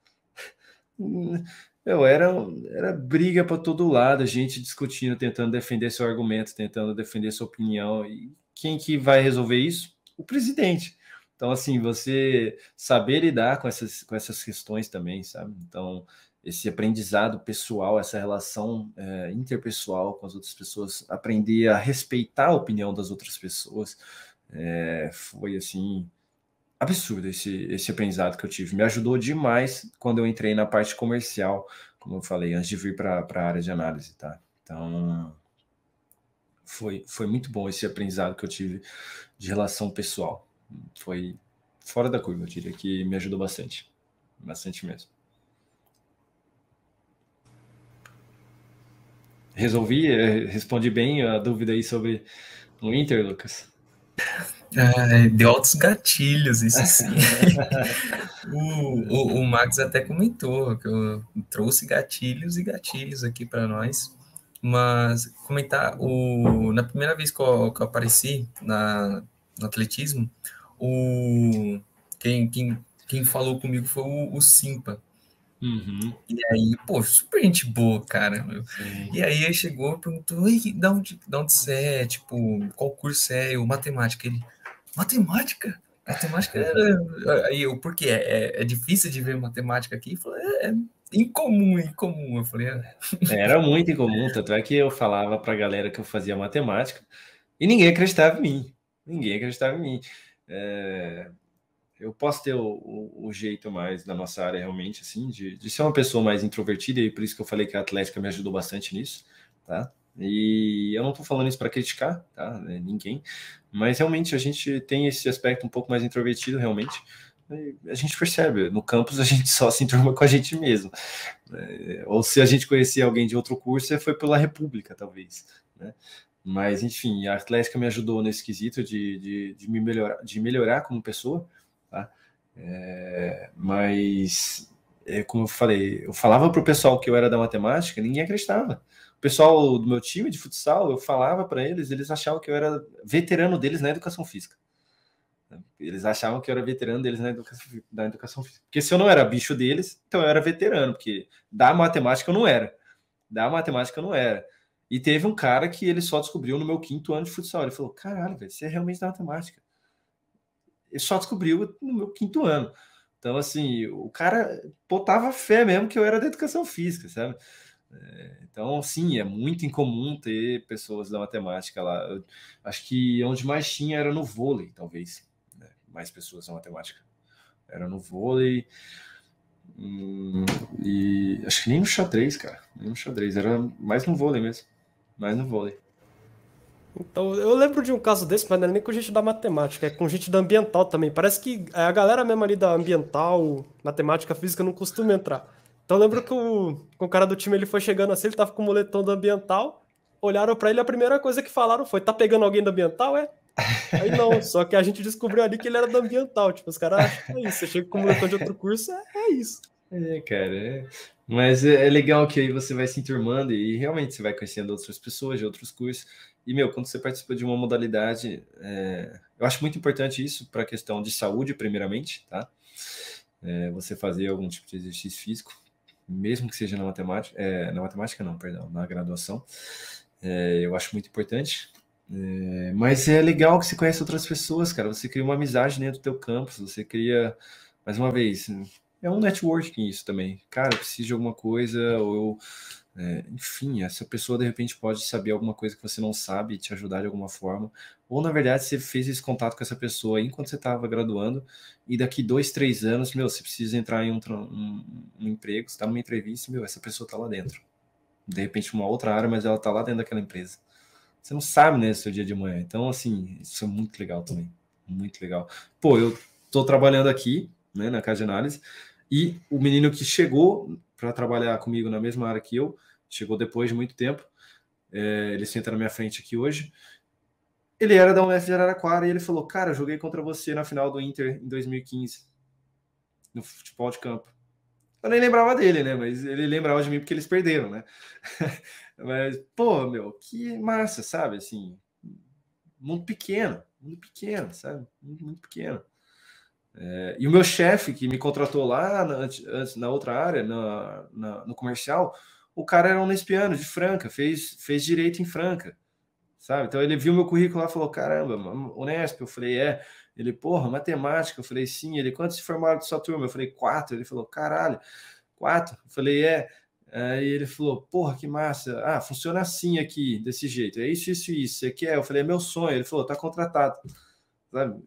[laughs] Eu era, era briga para todo lado, gente discutindo, tentando defender seu argumento, tentando defender sua opinião. E quem que vai resolver isso? O presidente. Então, assim, você saber lidar com essas, com essas questões também, sabe? Então, esse aprendizado pessoal, essa relação é, interpessoal com as outras pessoas, aprender a respeitar a opinião das outras pessoas, é, foi assim absurdo esse, esse aprendizado que eu tive. Me ajudou demais quando eu entrei na parte comercial, como eu falei, antes de vir para a área de análise, tá? Então, foi, foi muito bom esse aprendizado que eu tive de relação pessoal. Foi fora da curva, eu diria que me ajudou bastante. Bastante mesmo. Resolvi, é, respondi bem a dúvida aí sobre o Inter, Lucas. Deu altos gatilhos, isso sim. [laughs] o, o, o, Max até comentou que eu trouxe gatilhos e gatilhos aqui para nós. Mas comentar, o, na primeira vez que eu, que eu apareci na, no atletismo, o, quem, quem, quem falou comigo foi o, o Simpa. Uhum. E aí, pô, super gente boa, cara. E aí ele chegou e perguntou: Ei, da onde, da onde você é? Tipo, qual curso é? Eu, matemática. Ele, matemática? Matemática era. Aí eu, por quê? É, é, é difícil de ver matemática aqui? Ele falou: é, é incomum, incomum. Eu falei: é. Era muito incomum, tanto é que eu falava pra galera que eu fazia matemática e ninguém acreditava em mim. Ninguém acreditava em mim. É, eu posso ter o, o, o, jeito mais da nossa área realmente, assim, de, de ser uma pessoa mais introvertida, e por isso que eu falei que a Atlética me ajudou bastante nisso, tá? E eu não estou falando isso para criticar, tá? É, ninguém, mas realmente a gente tem esse aspecto um pouco mais introvertido, realmente. A gente percebe, no campus a gente só se enturma com a gente mesmo. É, ou se a gente conhecia alguém de outro curso, foi pela República, talvez, né? Mas, enfim, a Atlética me ajudou nesse quesito de, de, de me melhorar, de melhorar como pessoa, Tá? É, mas é, como eu falei, eu falava para o pessoal que eu era da matemática, ninguém acreditava. O pessoal do meu time de futsal, eu falava para eles, eles achavam que eu era veterano deles na educação física. Eles achavam que eu era veterano deles na educação, na educação física. Porque se eu não era bicho deles, então eu era veterano, porque da matemática eu não era. Da matemática eu não era. E teve um cara que ele só descobriu no meu quinto ano de futsal. Ele falou: caralho, velho, você é realmente da matemática. Ele só descobriu no meu quinto ano. Então, assim, o cara botava fé mesmo que eu era da educação física, sabe? É, então, sim, é muito incomum ter pessoas da matemática lá. Eu acho que onde mais tinha era no vôlei, talvez. Né? Mais pessoas da matemática. Era no vôlei. Hum, e acho que nem no xadrez, cara. Nem no xadrez. Era mais no vôlei mesmo. Mais no vôlei. Então, eu lembro de um caso desse, mas não é nem com gente da matemática, é com gente da ambiental também. Parece que a galera mesmo ali da ambiental, matemática, física, não costuma entrar. Então, eu lembro que o, o cara do time ele foi chegando assim, ele tava com o moletom do ambiental, olharam para ele, a primeira coisa que falaram foi: tá pegando alguém do ambiental? É? [laughs] Aí não, só que a gente descobriu ali que ele era do ambiental. Tipo, os caras acham que é isso. Você chega com o moletom de outro curso, é, é isso. É, cara, é... mas é, é legal que aí você vai se enturmando e realmente você vai conhecendo outras pessoas de outros cursos. E, meu, quando você participa de uma modalidade, é, eu acho muito importante isso para a questão de saúde, primeiramente, tá? É, você fazer algum tipo de exercício físico, mesmo que seja na matemática, é, na matemática não, perdão, na graduação, é, eu acho muito importante. É, mas é legal que você conhece outras pessoas, cara. Você cria uma amizade dentro do teu campus, você cria, mais uma vez, é um networking isso também. Cara, eu preciso de alguma coisa, ou eu é, enfim, essa pessoa de repente pode saber alguma coisa que você não sabe e te ajudar de alguma forma. Ou na verdade você fez esse contato com essa pessoa enquanto você estava graduando e daqui dois, três anos, meu, você precisa entrar em um, um, um emprego, está numa entrevista, meu, essa pessoa está lá dentro. De repente uma outra área, mas ela está lá dentro daquela empresa. Você não sabe, né, seu dia de manhã. Então, assim, isso é muito legal também. Muito legal. Pô, eu estou trabalhando aqui, né, na casa de análise, e o menino que chegou para trabalhar comigo na mesma área que eu, chegou depois de muito tempo. É, ele senta na minha frente aqui hoje. Ele era da UF de Araraquara e ele falou: Cara, joguei contra você na final do Inter em 2015, no futebol de campo. Eu nem lembrava dele, né? Mas ele lembrava de mim porque eles perderam, né? [laughs] Mas, pô, meu, que massa, sabe? Assim, muito pequeno, muito pequeno, sabe? Muito, muito pequeno. É, e o meu chefe, que me contratou lá na, antes, na outra área, na, na, no comercial, o cara era um lespiano de Franca, fez, fez direito em Franca, sabe? Então ele viu meu currículo lá e falou: caramba, Unesp. Eu falei: é. Ele, porra, matemática. Eu falei: sim. Ele, quantos se formaram de sua turma? Eu falei: quatro. Ele falou: caralho, quatro. Eu falei: é. Aí ele falou: porra, que massa. Ah, funciona assim aqui, desse jeito. É isso, isso, isso. Você quer? Eu falei: é meu sonho. Ele falou: tá contratado. Sabe?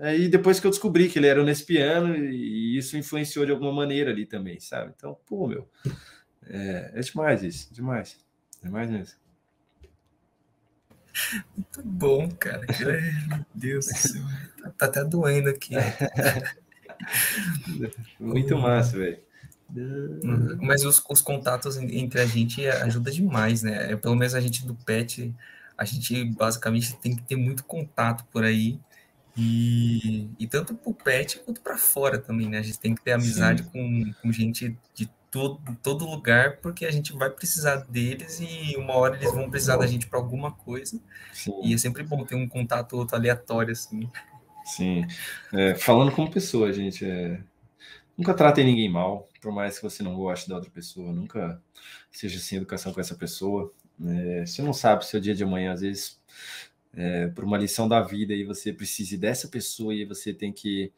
Aí depois que eu descobri que ele era um espiano e isso influenciou de alguma maneira ali também, sabe? Então, pô, meu, é, é demais isso, demais. Demais mesmo. Muito bom, cara. Meu Deus do céu. Tá, tá até doendo aqui. [laughs] Muito massa, velho. Uhum. Mas os, os, contatos entre a gente ajuda demais, né? Pelo menos a gente do PET, a gente basicamente tem que ter muito contato por aí e, e tanto para o pet quanto para fora também, né? A gente tem que ter amizade com, com gente de todo, todo lugar, porque a gente vai precisar deles e uma hora eles vão precisar da gente para alguma coisa. Sim. E é sempre bom ter um contato outro aleatório, assim. Sim. É, falando como pessoa, gente, é... nunca tratem ninguém mal, por mais que você não goste da outra pessoa, nunca seja sem educação com essa pessoa. É, você não sabe se o dia de amanhã, às vezes, é, por uma lição da vida e você precise dessa pessoa e você tem que,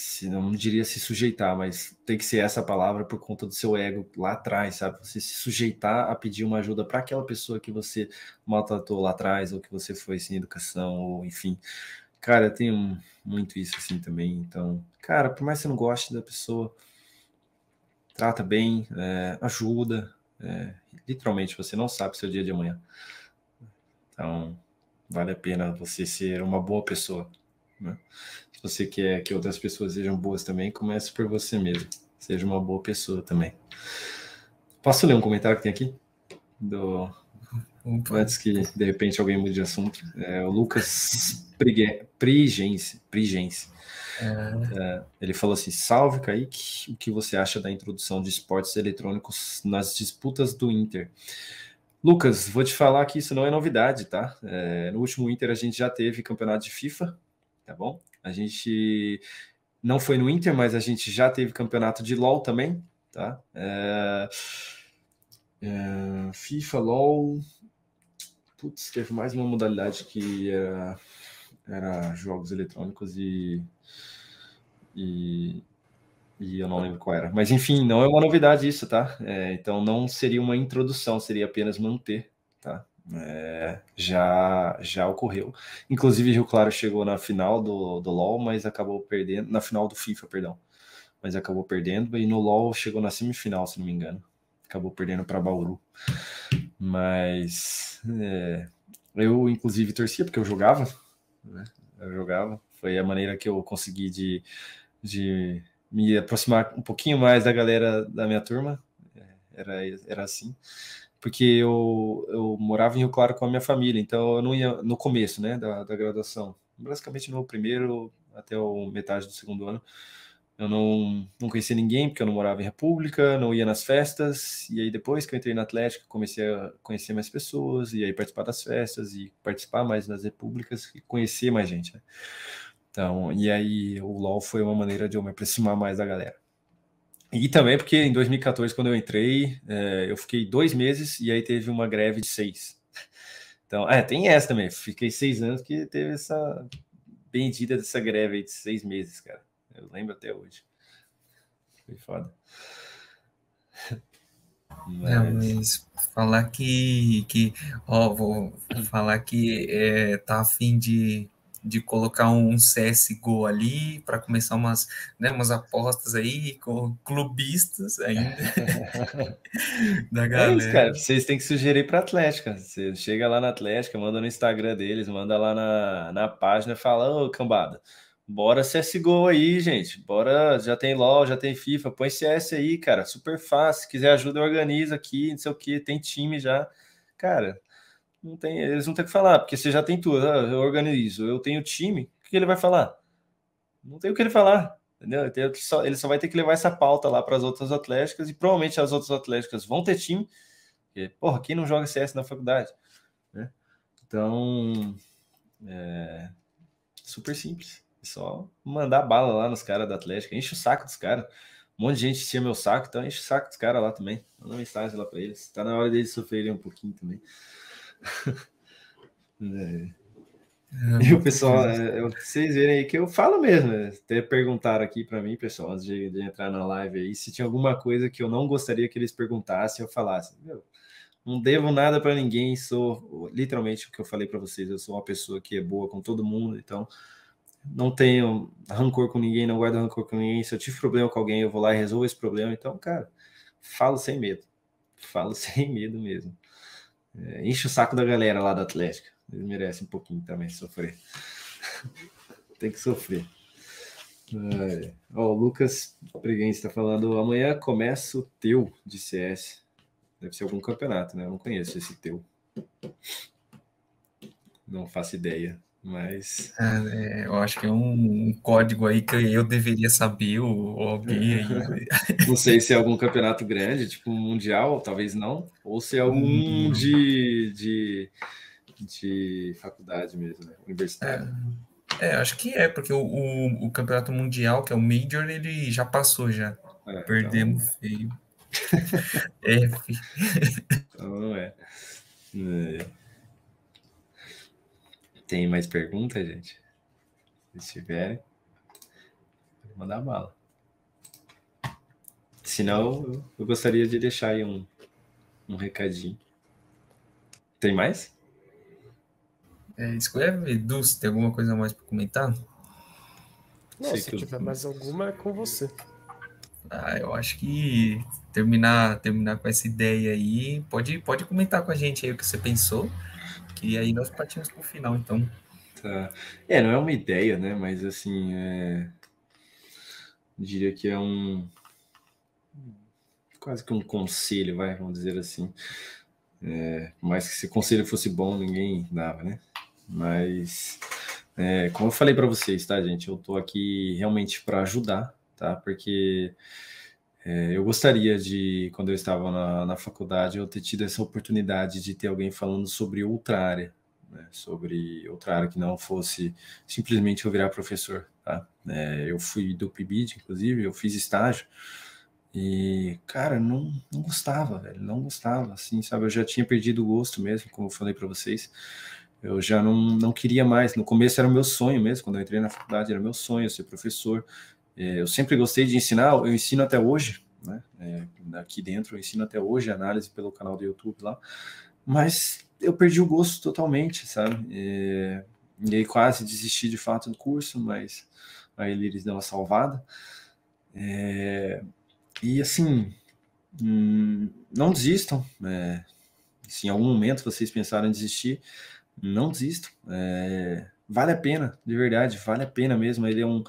se não diria se sujeitar, mas tem que ser essa palavra por conta do seu ego lá atrás, sabe? Você se sujeitar a pedir uma ajuda para aquela pessoa que você maltratou lá atrás ou que você foi sem educação ou enfim. Cara, tenho muito isso assim também. Então, cara, por mais que você não goste da pessoa, trata bem, é, ajuda. É, literalmente, você não sabe o seu dia de amanhã. Então, Vale a pena você ser uma boa pessoa. Né? Se você quer que outras pessoas sejam boas também, comece por você mesmo. Seja uma boa pessoa também. Posso ler um comentário que tem aqui? Do... Antes que de repente alguém mude de assunto. É, o Lucas Prigense. Prigense. É, ele falou assim: Salve, Kaique. O que você acha da introdução de esportes eletrônicos nas disputas do Inter? Lucas, vou te falar que isso não é novidade, tá? É, no último Inter a gente já teve campeonato de FIFA, tá bom? A gente não foi no Inter, mas a gente já teve campeonato de LoL também, tá? É, é, FIFA, LoL. Putz, teve mais uma modalidade que era, era jogos eletrônicos e, e, e eu não lembro qual era. Mas enfim, não é uma novidade isso, tá? É, então não seria uma introdução, seria apenas manter, tá? É, já já ocorreu. Inclusive, Rio Claro chegou na final do, do LoL, mas acabou perdendo. Na final do FIFA, perdão. Mas acabou perdendo. E no LoL chegou na semifinal, se não me engano. Acabou perdendo para Bauru. Mas é, eu, inclusive, torcia porque eu jogava. Né? Eu jogava. Foi a maneira que eu consegui de, de me aproximar um pouquinho mais da galera da minha turma. É, era, era assim. Porque eu, eu morava em Rio Claro com a minha família, então eu não ia no começo né, da, da graduação. Basicamente no primeiro até o metade do segundo ano. Eu não, não conhecia ninguém, porque eu não morava em República, não ia nas festas, e aí depois que eu entrei na Atlética, comecei a conhecer mais pessoas, e aí participar das festas, e participar mais das repúblicas, e conhecer mais gente, né? Então, e aí o LoL foi uma maneira de eu me aproximar mais da galera. E também porque em 2014, quando eu entrei, é, eu fiquei dois meses e aí teve uma greve de seis. Então, é, tem essa também. Fiquei seis anos que teve essa bendita dessa greve aí de seis meses, cara. Eu lembro até hoje. Foi foda. Mas... É, mas falar que, que ó, vou falar que é, tá a fim de de colocar um CSGO ali para começar umas, né, umas apostas aí com clubistas ainda [laughs] da galera. É isso, cara. Vocês têm que sugerir para Atlética. Você chega lá na Atlética, manda no Instagram deles, manda lá na, na página e fala, ô cambada, bora CSGO aí, gente. Bora, já tem LOL, já tem FIFA, põe CS aí, cara. Super fácil. Se quiser ajuda, organiza aqui, não sei o que, tem time já. Cara, não tem, eles não têm que falar, porque você já tem tudo. Ah, eu organizo, eu tenho time, o que ele vai falar? Não tem o que ele falar, entendeu? Ele só, ele só vai ter que levar essa pauta lá para as outras atléticas e provavelmente as outras atléticas vão ter time. Porque, porra, quem não joga CS na faculdade? Né? Então, é super simples. É só mandar bala lá nos caras da Atlética, enche o saco dos caras. Um monte de gente enchia meu saco, então enche o saco dos caras lá também. Manda mensagem lá para eles. Tá na hora deles sofrerem um pouquinho também. É. É, [laughs] e o pessoal, é, vocês verem aí que eu falo mesmo, né? até perguntaram aqui para mim, pessoal, antes de, de, entrar na live aí, se tinha alguma coisa que eu não gostaria que eles perguntassem, eu falasse, meu, não devo nada para ninguém, sou literalmente o que eu falei para vocês, eu sou uma pessoa que é boa com todo mundo, então não tenho rancor com ninguém, não guardo rancor com ninguém, se eu tive problema com alguém, eu vou lá e resolvo esse problema, então, cara, falo sem medo, falo [laughs] sem medo mesmo. É, enche o saco da galera lá da Atlética. Eles merecem um pouquinho também sofrer. [laughs] Tem que sofrer. É. Ó, o Lucas Preguense está falando: amanhã começa o teu de CS. Deve ser algum campeonato, né? Eu não conheço esse teu. Não faço ideia. Mas. É, eu acho que é um, um, código aí que eu deveria saber, ou, alguém aí. Não sei se é algum campeonato grande, tipo um mundial, talvez não. Ou se é algum hum. de, de, de faculdade mesmo, né? Universitário. É, é, acho que é, porque o, o, o, campeonato mundial, que é o Major, ele já passou já. É, Perdemos então... feio. F. Então não é. é. Tem mais perguntas, gente? Se tiverem, pode mandar bala. Senão, eu gostaria de deixar aí um, um recadinho. Tem mais? É, escreve, Edu, se tem alguma coisa mais para comentar? Não, se tiver mais alguma, é com você. Ah, eu acho que terminar, terminar com essa ideia aí, pode, pode comentar com a gente aí o que você pensou. Que aí nós partimos para o final, então. Tá. É, não é uma ideia, né? Mas assim, é... diria que é um quase que um conselho, vai, vamos dizer assim. É, mais que se o conselho fosse bom, ninguém dava, né? Mas É, como eu falei para vocês, tá, gente? Eu tô aqui realmente para ajudar, tá? Porque eu gostaria de, quando eu estava na, na faculdade, eu ter tido essa oportunidade de ter alguém falando sobre outra área, né? sobre outra área que não fosse simplesmente eu virar professor, tá? É, eu fui do PIBID, inclusive, eu fiz estágio, e, cara, não, não gostava, velho, não gostava, assim, sabe? Eu já tinha perdido o gosto mesmo, como eu falei para vocês. Eu já não, não queria mais. No começo era o meu sonho mesmo, quando eu entrei na faculdade, era meu sonho ser professor. É, eu sempre gostei de ensinar, eu ensino até hoje, né? É, aqui dentro eu ensino até hoje análise pelo canal do YouTube lá, mas eu perdi o gosto totalmente, sabe? É, e aí quase desisti de fato do curso, mas aí eles deu uma salvada. É, e assim, hum, não desistam. É, se em algum momento vocês pensaram em desistir, não desistam. É, vale a pena, de verdade, vale a pena mesmo. Ele é um,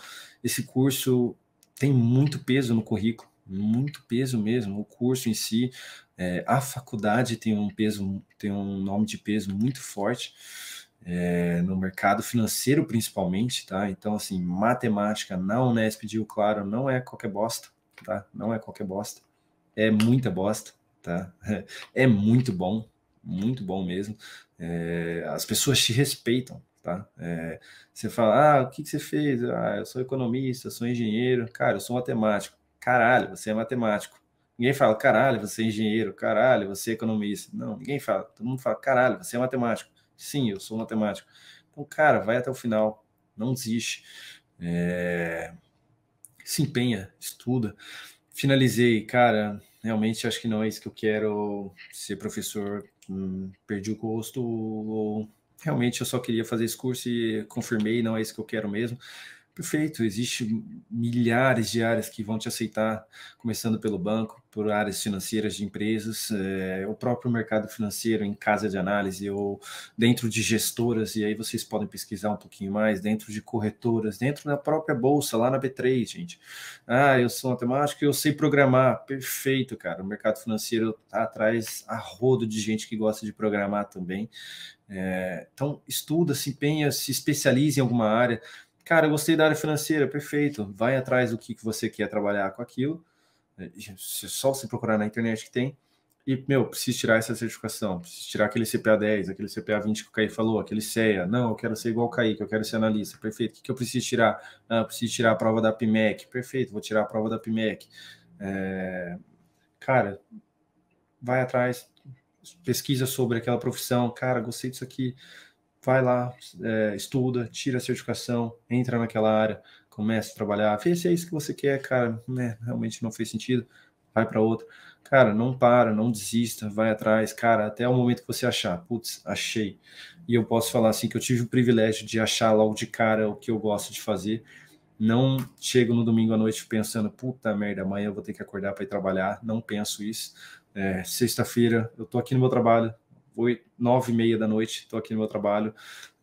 esse curso tem muito peso no currículo, muito peso mesmo. O curso em si, é, a faculdade tem um peso, tem um nome de peso muito forte. É, no mercado financeiro principalmente, tá? Então, assim, matemática na Unesp de Rio Claro não é qualquer bosta, tá? Não é qualquer bosta. É muita bosta, tá? [laughs] É muito bom, muito bom mesmo. É, as pessoas te respeitam, tá? É, você fala, ah, o que, que você fez? Ah, eu sou economista, sou engenheiro. Cara, eu sou matemático. Caralho, você é matemático. Ninguém fala, caralho, você é engenheiro. Caralho, você é economista. Não, ninguém fala. Todo mundo fala, caralho, você é matemático. Sim, eu sou matemático. Então, cara, vai até o final. Não desiste. É... Se empenha, estuda. Finalizei, cara, realmente acho que não é isso que eu quero ser professor hum, perdi o gosto, ou realmente eu só queria fazer esse curso e confirmei, não é isso que eu quero mesmo. Perfeito, existe milhares de áreas que vão te aceitar, começando pelo banco, por áreas financeiras de empresas, é, o próprio mercado financeiro em casa de análise ou dentro de gestoras, e aí vocês podem pesquisar um pouquinho mais, dentro de corretoras, dentro da própria bolsa, lá na B3, gente. Ah, eu sou matemático e eu sei programar. Perfeito, cara. O mercado financeiro está atrás a rodo de gente que gosta de programar também. É, então, estuda, se empenha, se especialize em alguma área Cara, eu gostei da área financeira, perfeito. Vai atrás do que, que você quer trabalhar com aquilo. É, só você procurar na internet que tem. E, meu, preciso tirar essa certificação, preciso tirar aquele CPA 10, aquele CPA 20 que o Caí falou, aquele CEA. Não, eu quero ser igual o Caí, que eu quero ser analista. Perfeito. O que, que eu preciso tirar? Ah, preciso tirar a prova da PIMEC. Perfeito, vou tirar a prova da PIMEC. É... Cara, vai atrás, pesquisa sobre aquela profissão. Cara, gostei disso aqui vai lá, é, estuda, tira a certificação, entra naquela área, começa a trabalhar, vê se é isso que você quer, cara, né, realmente não fez sentido, vai para outra. Cara, não para, não desista, vai atrás, cara, até o momento que você achar, putz, achei. E eu posso falar assim que eu tive o privilégio de achar logo de cara o que eu gosto de fazer. Não chego no domingo à noite pensando, puta merda, amanhã eu vou ter que acordar para ir trabalhar. Não penso isso. É, Sexta-feira eu tô aqui no meu trabalho, oito, nove e meia da noite, estou aqui no meu trabalho,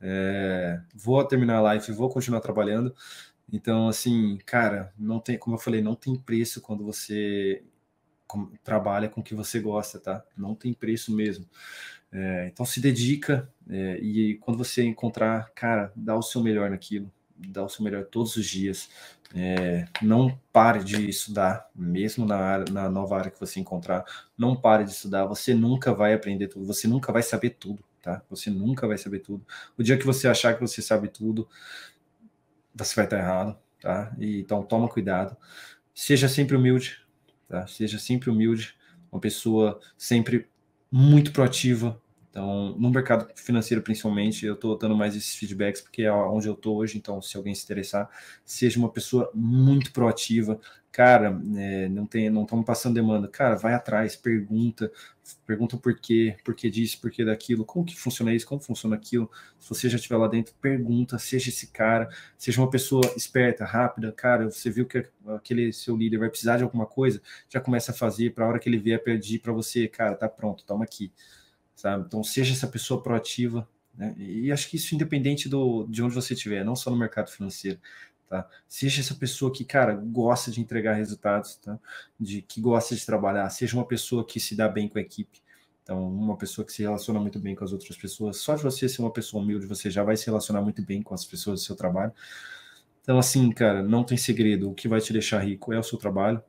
é, vou terminar a live, vou continuar trabalhando. Então, assim, cara, não tem, como eu falei, não tem preço quando você trabalha com o que você gosta, tá? Não tem preço mesmo. É, então, se dedica é, e quando você encontrar, cara, dá o seu melhor naquilo, dá o seu melhor todos os dias. É, não pare de estudar, mesmo na, área, na nova área que você encontrar. Não pare de estudar. Você nunca vai aprender tudo. Você nunca vai saber tudo, tá? Você nunca vai saber tudo. O dia que você achar que você sabe tudo, você vai estar errado, tá? E, então toma cuidado. Seja sempre humilde, tá? Seja sempre humilde. Uma pessoa sempre muito proativa, então, no mercado financeiro, principalmente, eu estou dando mais esses feedbacks porque é onde eu estou hoje. Então, se alguém se interessar, seja uma pessoa muito proativa. Cara, é, não tem, não estamos passando demanda. Cara, vai atrás, pergunta, pergunta por quê, por que disso, por que daquilo, como que funciona isso, como funciona aquilo. Se você já estiver lá dentro, pergunta, seja esse cara, seja uma pessoa esperta, rápida. Cara, você viu que aquele seu líder vai precisar de alguma coisa, já começa a fazer para a hora que ele vier pedir para você, cara, tá pronto, toma aqui sabe? Então, seja essa pessoa proativa, né? E acho que isso independente do, de onde você estiver, não só no mercado financeiro, tá? Seja essa pessoa que, cara, gosta de entregar resultados, tá? De que gosta de trabalhar, seja uma pessoa que se dá bem com a equipe, Então, uma pessoa que se relaciona muito bem com as outras pessoas, só de você ser uma pessoa humilde, você já vai se relacionar muito bem com as pessoas do seu trabalho. Então, assim, cara, não tem segredo. O que vai te deixar rico é o seu trabalho.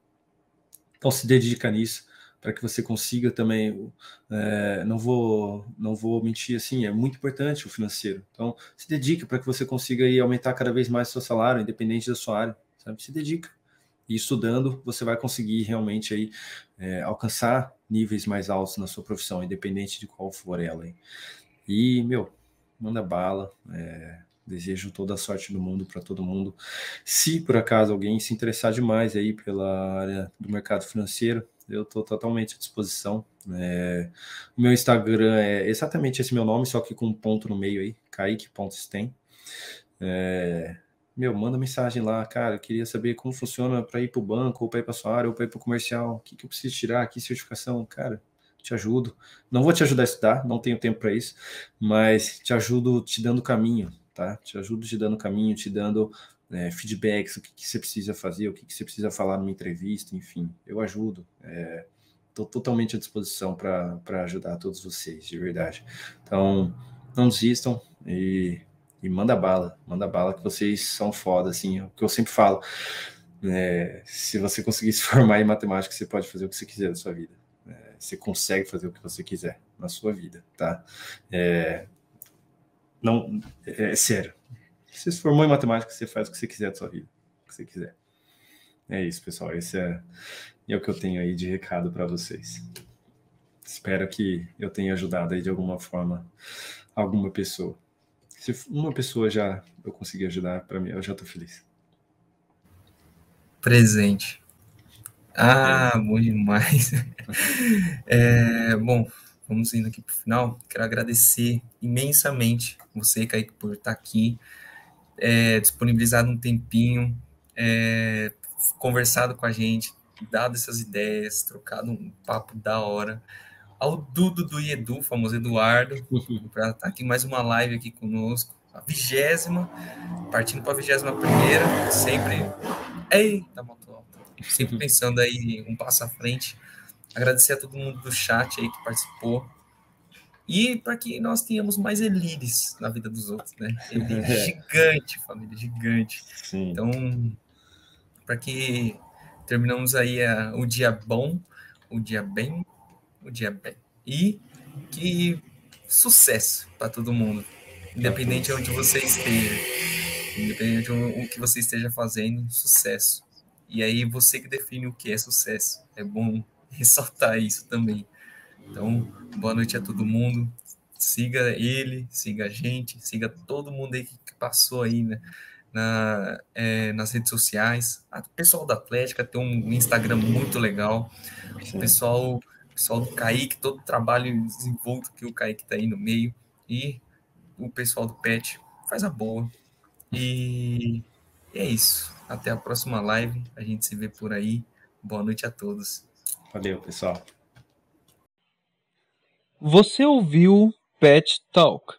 Então, se dedica nisso para que você consiga também. É, não vou, não vou mentir assim. É muito importante o financeiro. Então, se dedica para que você consiga aí aumentar cada vez mais seu salário, independente da sua área. Sabe? Se dedica. E estudando, você vai conseguir realmente aí é, alcançar níveis mais altos na sua profissão, independente de qual for ela. Hein? E, meu, manda bala. É, Desejo toda a sorte do mundo para todo mundo. Se por acaso alguém se interessar demais aí pela área do mercado financeiro, eu estou totalmente à disposição. É, o meu Instagram é exatamente esse meu nome, só que com um ponto no meio aí, Kaique.stem. É, meu, manda mensagem lá, cara. Eu queria saber como funciona para ir para o banco, ou para ir para sua área, ou para ir para o comercial. O que, que eu preciso tirar? Que certificação? Cara, te ajudo. Não vou te ajudar a estudar, não tenho tempo para isso, mas te ajudo te dando caminho tá? Te ajudo te dando caminho, te dando é, feedbacks, o que, que, você precisa fazer, o que, que, você precisa falar numa entrevista, enfim, eu ajudo. Estou é, totalmente à disposição para ajudar todos vocês, de verdade. Então, não desistam e, e, manda bala, manda bala, que vocês são foda, assim, é o que eu sempre falo. É, se você conseguir [laughs] se formar em matemática, você pode fazer o que você quiser da sua vida. É, você consegue fazer o que você quiser na sua vida, tá? É, não, é, é sério. Você se formou em matemática, você faz o que você quiser da sua vida. O que você quiser. É isso, pessoal. Esse é, é o que eu tenho aí de recado para vocês. Espero que eu tenha ajudado aí de alguma forma alguma pessoa. Se uma pessoa já eu conseguir ajudar, para mim, eu já estou feliz. Presente. Ah, bom demais. [laughs] É, bom, vamos indo aqui para o final. Quero agradecer imensamente você, Kaique, por estar aqui, é, disponibilizado um tempinho, é, conversado com a gente, dado essas ideias, trocado um papo da hora. Ao Dudo do Edu, famoso Eduardo, [laughs] para estar aqui mais uma live aqui conosco. A vigésima, partindo para a vigésima primeira, sempre. Eita, moto alta. Sempre [laughs] pensando aí um passo à frente. Agradecer a todo mundo do chat aí que participou. E para que nós tenhamos mais elires na vida dos outros, né? Ele [laughs] é gigante, família, gigante. Sim. Então, para que terminamos aí a, o dia bom, o dia bem, o dia bem. E que sucesso para todo mundo, independente de onde você esteja, independente do que você esteja fazendo, sucesso. E aí você que define o que é sucesso. É bom [laughs] ressaltar isso também. Então, boa noite a todo mundo. Siga ele, siga a gente, siga todo mundo aí que passou aí né, na, é, nas redes sociais. O pessoal da Atlética tem um Instagram muito legal. O pessoal, pessoal do Kaique, todo o trabalho desenvolto que o Kaique está aí no meio. E o pessoal do PET faz a boa. E é isso. Até a próxima live. A gente se vê por aí. Boa noite a todos. Valeu, pessoal. Você ouviu Pet Talk